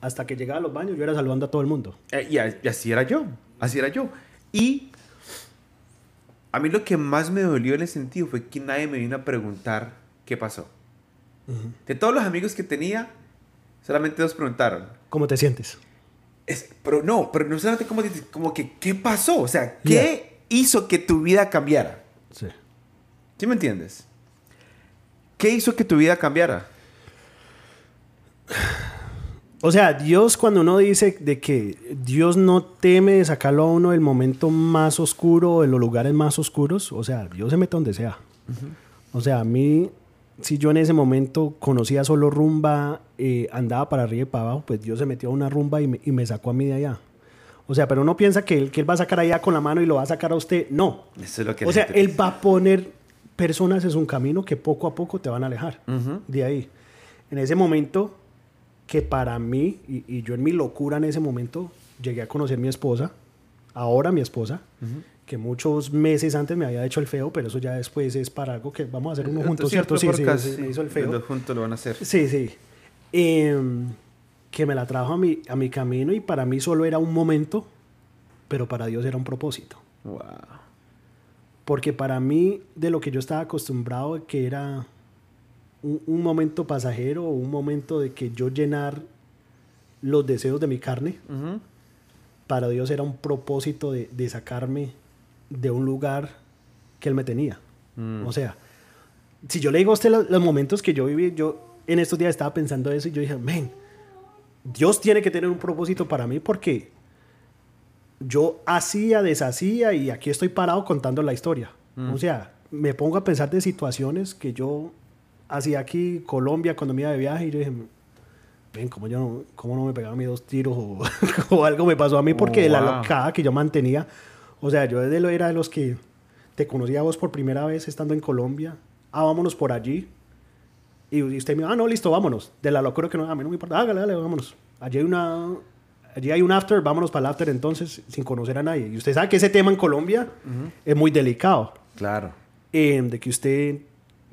hasta que llegaba a los baños, yo era saludando a todo el mundo. Eh, y, a- y así era yo. Así era yo. Y a mí lo que más me dolió en ese sentido fue que nadie me vino a preguntar qué pasó. De todos los amigos que tenía, solamente dos preguntaron. ¿Cómo te sientes? Es- pero no, pero no solamente como, dices, como que, ¿qué pasó? O sea, ¿qué hizo que tu vida cambiara? Sí. ¿Sí me entiendes? ¿Qué hizo que tu vida cambiara? O sea, Dios cuando uno dice de que Dios no teme de sacarlo a uno del momento más oscuro, de los lugares más oscuros, o sea, Dios se mete donde sea. O sea, a mí, si yo en ese momento conocía solo rumba, eh, andaba para arriba y para abajo, pues Dios se metió a una rumba y me, y me sacó a mí de allá. O sea, pero uno piensa que él, que él va a sacar allá con la mano y lo va a sacar a usted. No. Eso es lo que O sea, él va a poner personas en un camino que poco a poco te van a alejar Ujú. de ahí. En ese momento, que para mí, y, y yo en mi locura en ese momento, llegué a conocer a mi esposa, ahora mi esposa, que muchos meses antes me había hecho el feo, pero eso ya después es para algo que vamos a hacer uno juntos, ¿cierto? Sí, sí, sí, me hizo el Los feo. dos juntos lo van a hacer. Sí, sí. Em, que me la trajo a mi, a mi camino y para mí solo era un momento, pero para Dios era un propósito. Wow. Porque para mí, de lo que yo estaba acostumbrado, que era un, un momento pasajero un momento de que yo llenar los deseos de mi carne, para Dios era un propósito de, de sacarme de un lugar que Él me tenía. Mm. O sea, si yo le digo a usted los, los momentos que yo viví, yo en estos días estaba pensando eso y yo dije, men, Dios tiene que tener un propósito para mí porque yo hacía, deshacía y aquí estoy parado contando la historia. O sea, me pongo a pensar de situaciones que yo hacía aquí, Colombia, cuando me iba de viaje y yo dije, ven, ¿cómo, yo no, cómo no me pegaban mis dos tiros o, o algo me pasó a mí? Porque la Wow. locada que yo mantenía, o sea, yo desde lo era de los que te conocía a vos por primera vez estando en Colombia, ah, vámonos por allí. Y usted me dijo, ah, no, listo, vámonos. De la locura que no, a mí no me importa, hágale, dale, vámonos. Allí hay una, allí hay un after, vámonos para el after entonces, sin conocer a nadie. Y usted sabe que ese tema en Colombia es muy delicado. Claro. Eh, de que usted,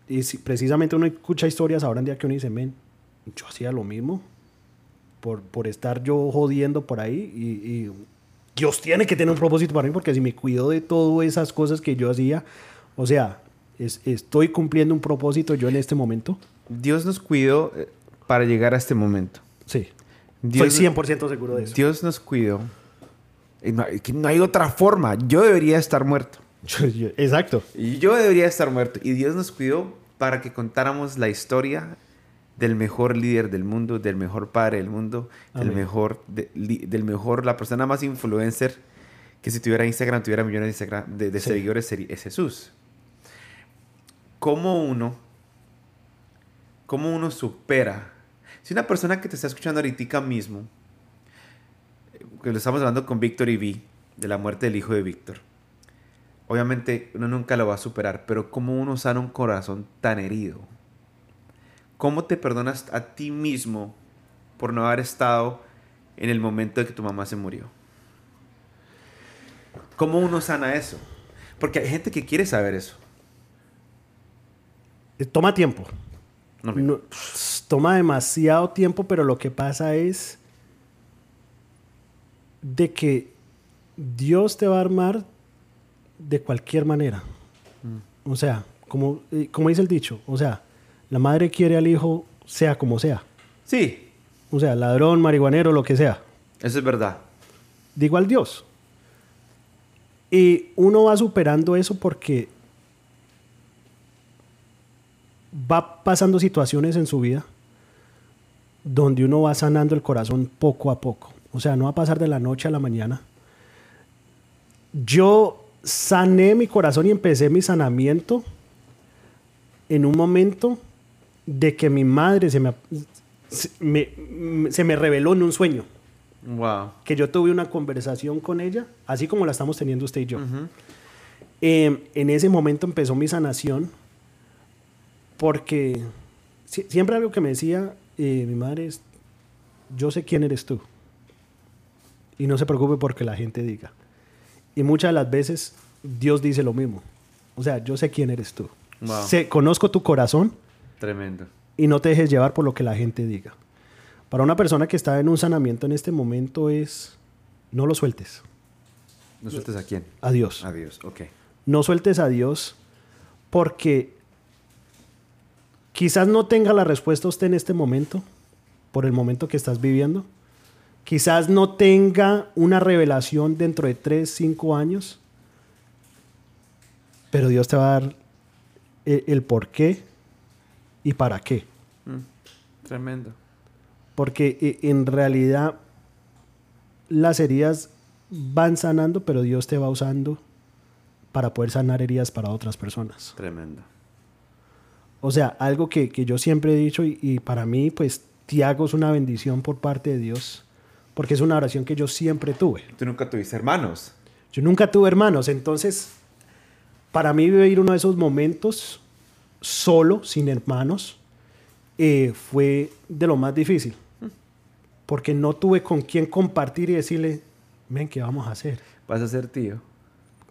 y si- precisamente uno escucha historias ahora en día que uno dice, men, yo hacía lo mismo por, por estar yo jodiendo por ahí y, y Dios tiene que tener un propósito para mí porque si me cuido de todas esas cosas que yo hacía, o sea, es- estoy cumpliendo un propósito yo en este momento. Dios nos cuidó eh, para llegar a este momento. Sí. Dios, Estoy 100% seguro de eso. Dios nos cuidó. No, no hay otra forma. Yo debería estar muerto. Exacto. Y yo debería estar muerto. Y Dios nos cuidó para que contáramos la historia del mejor líder del mundo, del mejor padre del mundo, del mejor, de- li- del mejor, la persona más influencer que si tuviera Instagram, tuviera millones de, Instagram- de- de Sí. seguidores, sería, es Jesús. ¿Cómo uno, cómo uno supera? Si una persona que te está escuchando ahorita mismo, que lo estamos hablando con Víctor y Vi, de la muerte del hijo de Víctor, obviamente uno nunca lo va a superar, pero ¿cómo uno sana un corazón tan herido? ¿Cómo te perdonas a ti mismo por no haber estado en el momento de que tu mamá se murió? ¿Cómo uno sana eso? Porque hay gente que quiere saber eso. Eh, Toma tiempo. No, No, toma demasiado tiempo, pero lo que pasa es de que Dios te va a armar de cualquier manera. O sea, como, eh, como dice el dicho, o sea, la madre quiere al hijo sea como sea. Sí, O sea, ladrón, marihuanero, lo que sea. eso es verdad. Digo al Dios. Y uno va superando eso porque va pasando situaciones en su vida donde uno va sanando el corazón poco a poco. O sea, no va a pasar de la noche a la mañana. Yo sané mi corazón y empecé mi sanamiento en un momento de que mi madre se me, se me, se me reveló en un sueño Wow. que yo tuve una conversación con ella, así como la estamos teniendo usted y yo. Eh, en ese momento empezó mi sanación porque si- siempre algo que me decía eh, mi madre es, yo sé quién eres tú y no se preocupe porque la gente diga. Y muchas de las veces Dios dice lo mismo. O sea, yo sé quién eres tú. Wow. Sé- conozco tu corazón Tremendo. y no te dejes llevar por lo que la gente diga. Para una persona que está en un sanamiento en este momento es, no lo sueltes. ¿No sueltes a quién? A Dios. Adiós, ok. No sueltes a Dios porque quizás no tenga la respuesta usted en este momento, por el momento que estás viviendo. Quizás no tenga una revelación dentro de 3, 5 años. Pero Dios te va a dar el, el por qué y para qué. Mm, Tremendo. Porque eh, en realidad las heridas van sanando, pero Dios te va usando para poder sanar heridas para otras personas. Tremendo. O sea, algo que, que yo siempre he dicho y, y para mí, pues, Tiago es una bendición por parte de Dios, porque es una oración que yo siempre tuve. Tú nunca tuviste hermanos. Yo nunca tuve hermanos, entonces, para mí vivir uno de esos momentos solo, sin hermanos, eh, fue de lo más difícil, porque no tuve con quién compartir y decirle, ven, ¿qué vamos a hacer? Vas a ser tío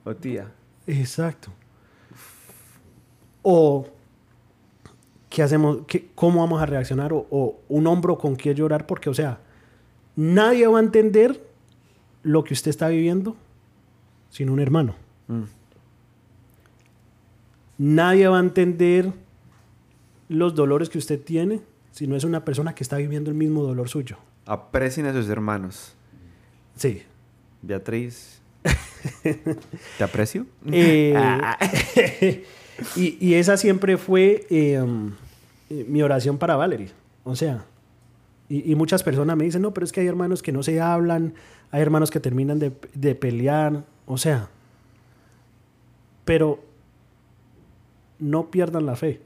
o tía. Exacto. O qué hacemos, qué, cómo vamos a reaccionar, o, o un hombro con qué llorar, porque, o sea, nadie va a entender lo que usted está viviendo sin un hermano. Mm. Nadie va a entender los dolores que usted tiene si no es una persona que está viviendo el mismo dolor suyo. Aprecien a sus hermanos. Sí. Beatriz. ¿Te aprecio? Eh, Ah. y, y esa siempre fue eh, um, eh, mi oración para Valerie. O sea, y, y muchas personas me dicen, no, pero es que hay hermanos que no se hablan, hay hermanos que terminan de, de pelear, o sea, pero no pierdan la fe.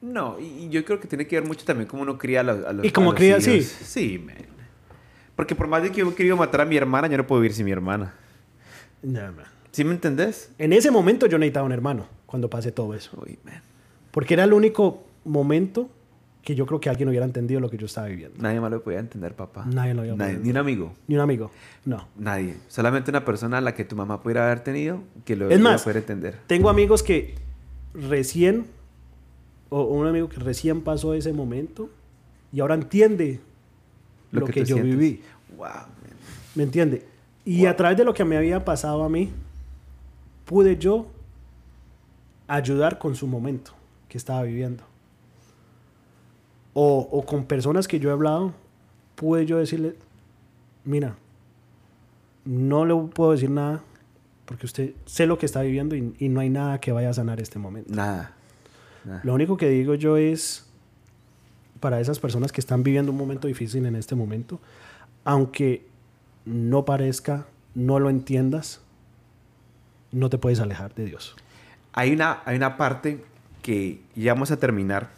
No, y yo creo que tiene que ver mucho también cómo uno cría a los, a los Y los cría, sí. Sí, man. Porque por más de que yo he querido matar a mi hermana, yo no puedo vivir sin mi hermana. ¿Sí me entendés? En ese momento yo necesitaba un hermano cuando pasé todo eso. Uy, man. Porque era el único momento que yo creo que alguien hubiera entendido lo que yo estaba viviendo. Nadie más lo podía entender, papá. Nadie lo había Nadie, Ni un amigo. Ni un amigo. No. Nadie. Solamente una persona a la que tu mamá pudiera haber tenido que lo Es más, poder entender. Tengo amigos que recién, o un amigo que recién pasó ese momento y ahora entiende lo, que, tú yo sientes. viví. Wow, man. ¿Me entiende? Y a través de lo que me había pasado a mí, pude yo ayudar con su momento que estaba viviendo. O, o con personas que yo he hablado, pude yo decirle, mira, no le puedo decir nada porque usted sé lo que está viviendo y, y no hay nada que vaya a sanar este momento. Nada. Nada. Lo único que digo yo es, para esas personas que están viviendo un momento difícil en este momento, aunque no parezca, no lo entiendas, no te puedes alejar de Dios. Hay una, hay una parte que ya vamos a terminar.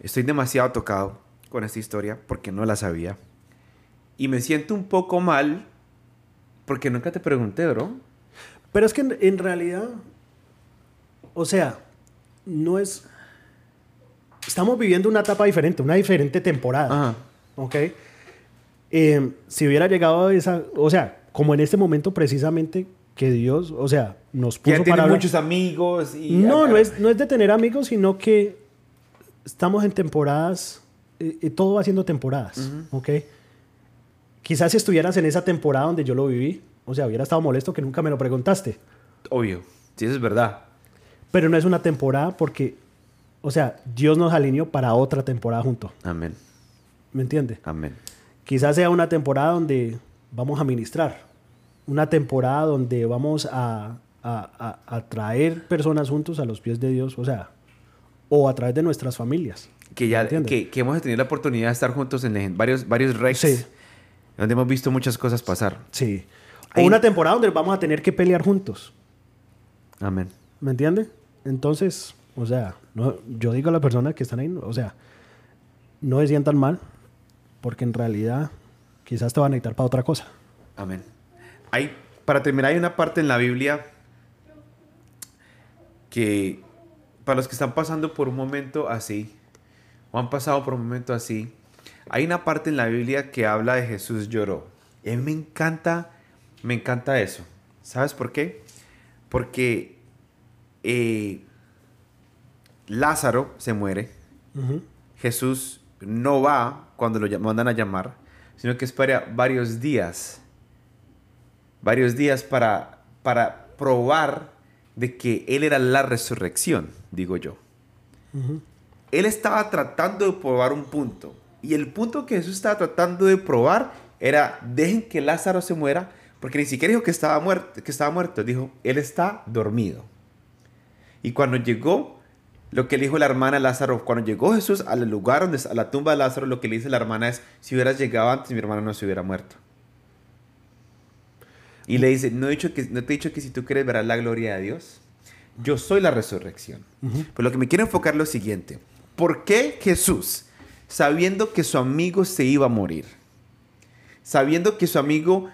Estoy demasiado tocado con esta historia porque no la sabía. Y me siento un poco mal porque nunca te pregunté, bro. Pero es que en, en realidad, o sea, no es... Estamos viviendo una etapa diferente, una diferente temporada. Ajá. ¿Ok? Eh, si hubiera llegado a esa, o sea, como en este momento precisamente que Dios, o sea, nos puso ya tiene para muchos amigos y... No, no es, no es de tener amigos, sino que estamos en temporadas, eh, eh, todo va siendo temporadas, ¿ok? Quizás si estuvieras en esa temporada donde yo lo viví, o sea, hubiera estado molesto que nunca me lo preguntaste, Obvio. Sí, eso es verdad. pero no es una temporada porque, o sea, Dios nos alineó para otra temporada junto, Amén. ¿me entiendes? Amén. Quizás sea una temporada donde vamos a ministrar, una temporada donde vamos a, a, a- a traer personas juntos a los pies de Dios, o sea, o a través de nuestras familias. Que ya que, que hemos tenido la oportunidad de estar juntos en varios, varios. Sí. Donde hemos visto muchas cosas pasar. Sí. O Ahí- una temporada donde vamos a tener que pelear juntos, Amén. ¿me entiendes? Entonces, o sea, no, yo digo a las personas que están ahí, o sea, no se sientan mal, porque en realidad quizás te van a necesitar para otra cosa. Amén. Hay, para terminar, hay una parte en la Biblia que para los que están pasando por un momento así, o han pasado por un momento así, hay una parte en la Biblia que habla de Jesús lloró. Y a mí me encanta, me encanta eso. ¿Sabes por qué? Porque eh, Lázaro se muere. Jesús no va cuando lo mandan a llamar, sino que espera varios días. Varios días para, para probar de que Él era la resurrección, digo yo. Él estaba tratando de probar un punto. Y el punto que Jesús estaba tratando de probar era, dejen que Lázaro se muera, porque ni siquiera dijo que estaba muerto, que estaba muerto dijo, Él está dormido. Y cuando llegó, lo que le dijo la hermana Lázaro, cuando llegó Jesús al lugar donde a la tumba de Lázaro, lo que le dice la hermana es, si hubieras llegado antes, mi hermano no se hubiera muerto. Y le dice, no, he dicho que, no te he dicho que si tú quieres verás la gloria de Dios. Yo soy la resurrección. Pero lo que me quiero enfocar es lo siguiente. ¿Por qué Jesús, sabiendo que su amigo se iba a morir, sabiendo que su amigo,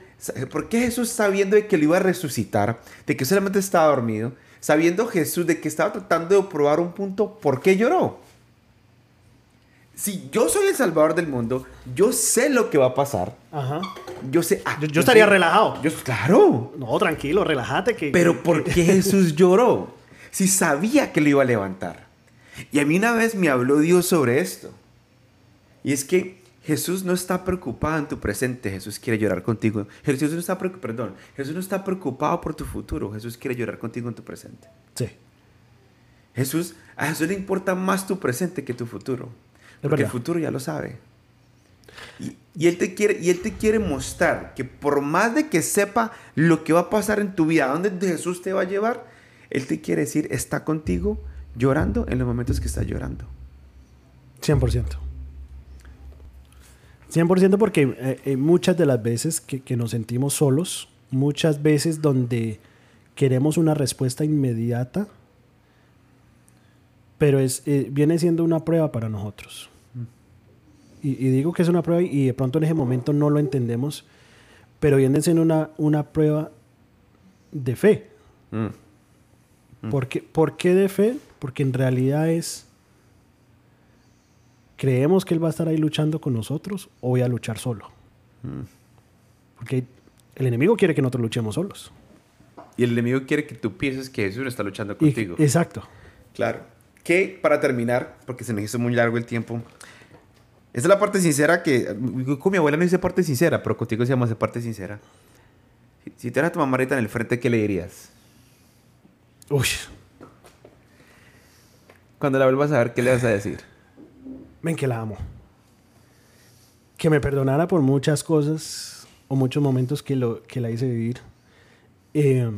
¿por qué Jesús sabiendo de que lo iba a resucitar, de que solamente estaba dormido, sabiendo Jesús de que estaba tratando de probar un punto, ¿por qué lloró? Si yo soy el salvador del mundo, yo sé lo que va a pasar. Ajá. Yo sé. ah, Yo, yo estaría relajado. Yo, claro. No, tranquilo, relájate. Que, Pero ¿por qué Jesús lloró? Si sabía que lo iba a levantar. Y a mí una vez me habló Dios sobre esto. Y es que Jesús no está preocupado en tu presente, Jesús quiere llorar contigo. Jesús no está preocu- perdón, Jesús no está preocupado por tu futuro, Jesús quiere llorar contigo en tu presente. Sí. Jesús, a Jesús le importa más tu presente que tu futuro. Porque el futuro ya lo sabe. Y, y él te quiere, y Él te quiere mostrar que por más de que sepa lo que va a pasar en tu vida, a dónde Jesús te va a llevar, Él te quiere decir, está contigo llorando en los momentos que estás llorando. 100%. 100% porque eh, eh, muchas de las veces que, que nos sentimos solos, muchas veces donde queremos una respuesta inmediata, pero es, eh, viene siendo una prueba para nosotros. Y, y digo que es una prueba y de pronto en ese momento no lo entendemos, pero viene siendo una, una prueba de fe. Mm. ¿Por qué, por qué de fe? Porque en realidad es ¿creemos que Él va a estar ahí luchando con nosotros o voy a luchar solo? Porque el enemigo quiere que nosotros luchemos solos. Y el enemigo quiere que tú pienses que Jesús está luchando contigo. exacto. Claro. Que para terminar, porque se me hizo muy largo el tiempo, esta es la parte sincera que. Con mi abuela no dice parte sincera, pero contigo se llama de parte sincera. Si, te a tu mamá ahorita en el frente, ¿qué le dirías? Uy. Cuando la vuelvas a ver, ¿qué le vas a decir? Ven que la amo. Que me perdonara por muchas cosas o muchos momentos que, lo, que la hice vivir. Eh,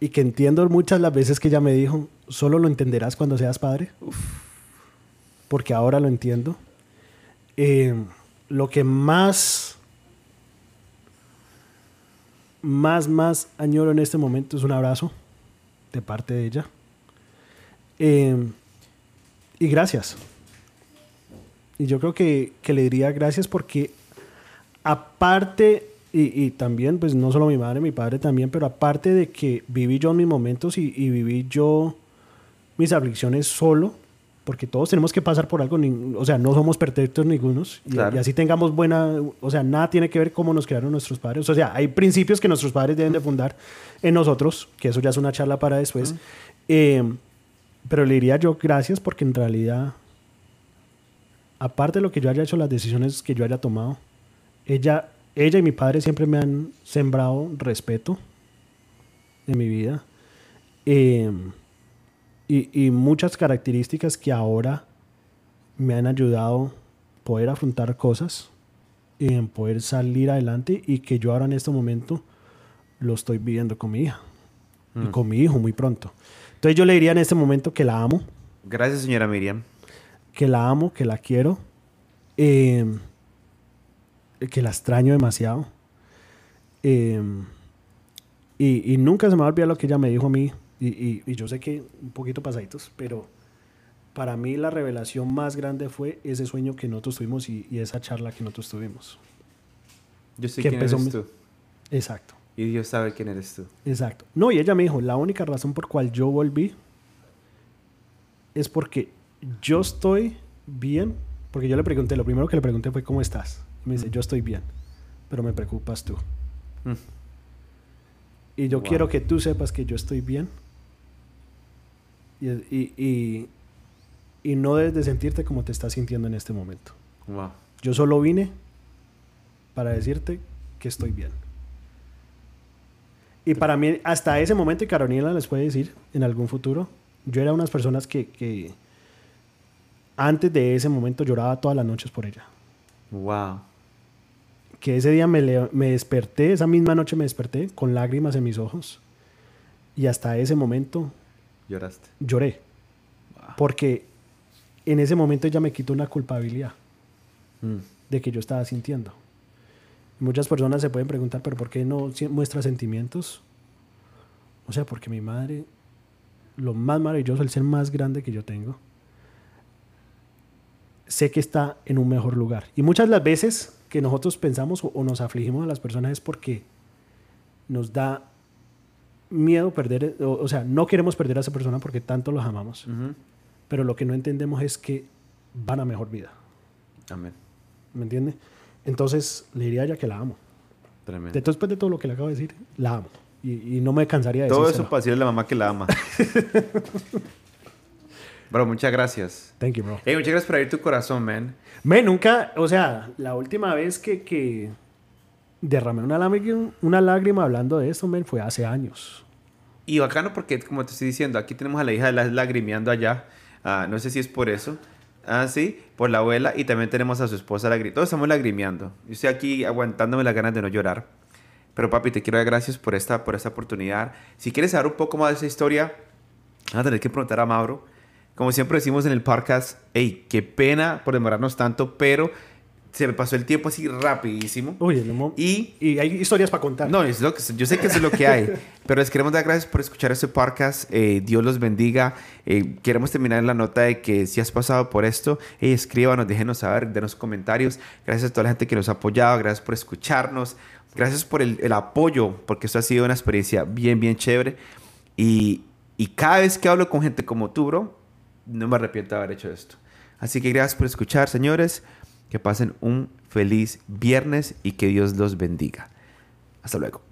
y que entiendo muchas las veces que ella me dijo, solo lo entenderás cuando seas padre. Porque ahora lo entiendo. Eh, lo que más, más, más añoro en este momento es un abrazo de parte de ella. Eh, y gracias. Y yo creo que, que, le diría gracias porque aparte, y, y, también, pues no solo mi madre, mi padre también, pero aparte de que viví yo mis momentos y, y viví yo mis aflicciones solo, porque todos tenemos que pasar por algo, o sea, no somos perfectos ningunos, y, y, así tengamos buena, o sea, nada tiene que ver cómo nos crearon nuestros padres, o sea, hay principios que nuestros padres deben de fundar en nosotros, que eso ya es una charla para después, uh -huh. eh, pero le diría yo gracias porque en realidad, aparte de lo que yo haya hecho, las decisiones que yo haya tomado, ella, ella y mi padre siempre me han sembrado respeto en mi vida. Eh, y, y, muchas características que ahora me han ayudado poder afrontar cosas y en poder salir adelante y que yo ahora en este momento lo estoy viviendo con mi hija mm. y con mi hijo muy pronto. Entonces yo le diría en este momento que la amo. Gracias, señora Miriam. Que la amo, que la quiero, eh, que la extraño demasiado. Eh, y, y, nunca se me va a olvidar lo que ella me dijo a mí y, y, y, yo sé que un poquito pasaditos, pero para mí la revelación más grande fue ese sueño que nosotros tuvimos y, y esa charla que nosotros tuvimos. Yo sé quién empezó eres tú. Exacto. Y Dios sabe quién eres tú. Exacto. No, y ella me dijo, la única razón por cual yo volví es porque yo estoy bien, porque yo le pregunté, lo primero que le pregunté fue, ¿cómo estás? Y me dice, yo estoy bien, pero me preocupas tú. Mm. Y yo wow. quiero que tú sepas que yo estoy bien y, y, y, y, no debes de sentirte como te estás sintiendo en este momento. Wow. Yo solo vine para decirte que estoy bien. Y para mí, hasta ese momento, y Carolina les puede decir en algún futuro, yo era unas personas que, que antes de ese momento lloraba todas las noches por ella. Wow. Que ese día me, me desperté, esa misma noche me desperté con lágrimas en mis ojos. Y hasta ese momento Lloraste. Lloré. Wow. Porque en ese momento ella me quitó una culpabilidad mm. de que yo estaba sintiendo. Muchas personas se pueden preguntar, pero ¿por qué no muestra sentimientos? O sea, porque mi madre, lo más maravilloso, el ser más grande que yo tengo, sé que está en un mejor lugar. Y muchas de las veces que nosotros pensamos o nos afligimos a las personas es porque nos da miedo perder, o, o, sea, no queremos perder a esa persona porque tanto los amamos. Uh -huh. Pero lo que no entendemos es que van a mejor vida. Amén. ¿Me entiende? Entonces le diría a ella que la amo. Tremendo. Después de todo lo que le acabo de decir, la amo. Y, y no me cansaría de Todo eso para decirle a la mamá que la ama. bro, muchas gracias. Thank you, bro. Hey, muchas gracias por abrir tu corazón, man. Me nunca, o sea, la última vez que, que derramé una lágrima, hablando de esto, man, fue hace años. Y bacano porque, como te estoy diciendo, aquí tenemos a la hija de las lagrimeando allá. Uh, no sé si es por eso. Ah, sí, por la abuela. Y también tenemos a su esposa lagrimeando. Todos estamos lagrimeando. Yo estoy aquí aguantándome las ganas de no llorar. Pero papi, te quiero dar gracias por esta, por esta oportunidad. Si quieres saber un poco más de esa historia, vas a tener que preguntar a Mauro. Como siempre decimos en el podcast, hey, qué pena por demorarnos tanto, pero se me pasó el tiempo así rapidísimo. Uy, no, y, y hay historias para contar. No, es lo que, yo sé que eso es lo que hay, pero les queremos dar gracias por escuchar este podcast. Eh, Dios los bendiga. Eh, queremos terminar en la nota de que si has pasado por esto, hey, escríbanos, déjenos saber, denos comentarios. Gracias a toda la gente que nos ha apoyado, gracias por escucharnos, gracias por el, el apoyo, porque esto ha sido una experiencia bien, bien chévere. Y, y cada vez que hablo con gente como tú, bro, no me arrepiento de haber hecho esto. Así que gracias por escuchar, señores. Que pasen un feliz viernes y que Dios los bendiga. Hasta luego.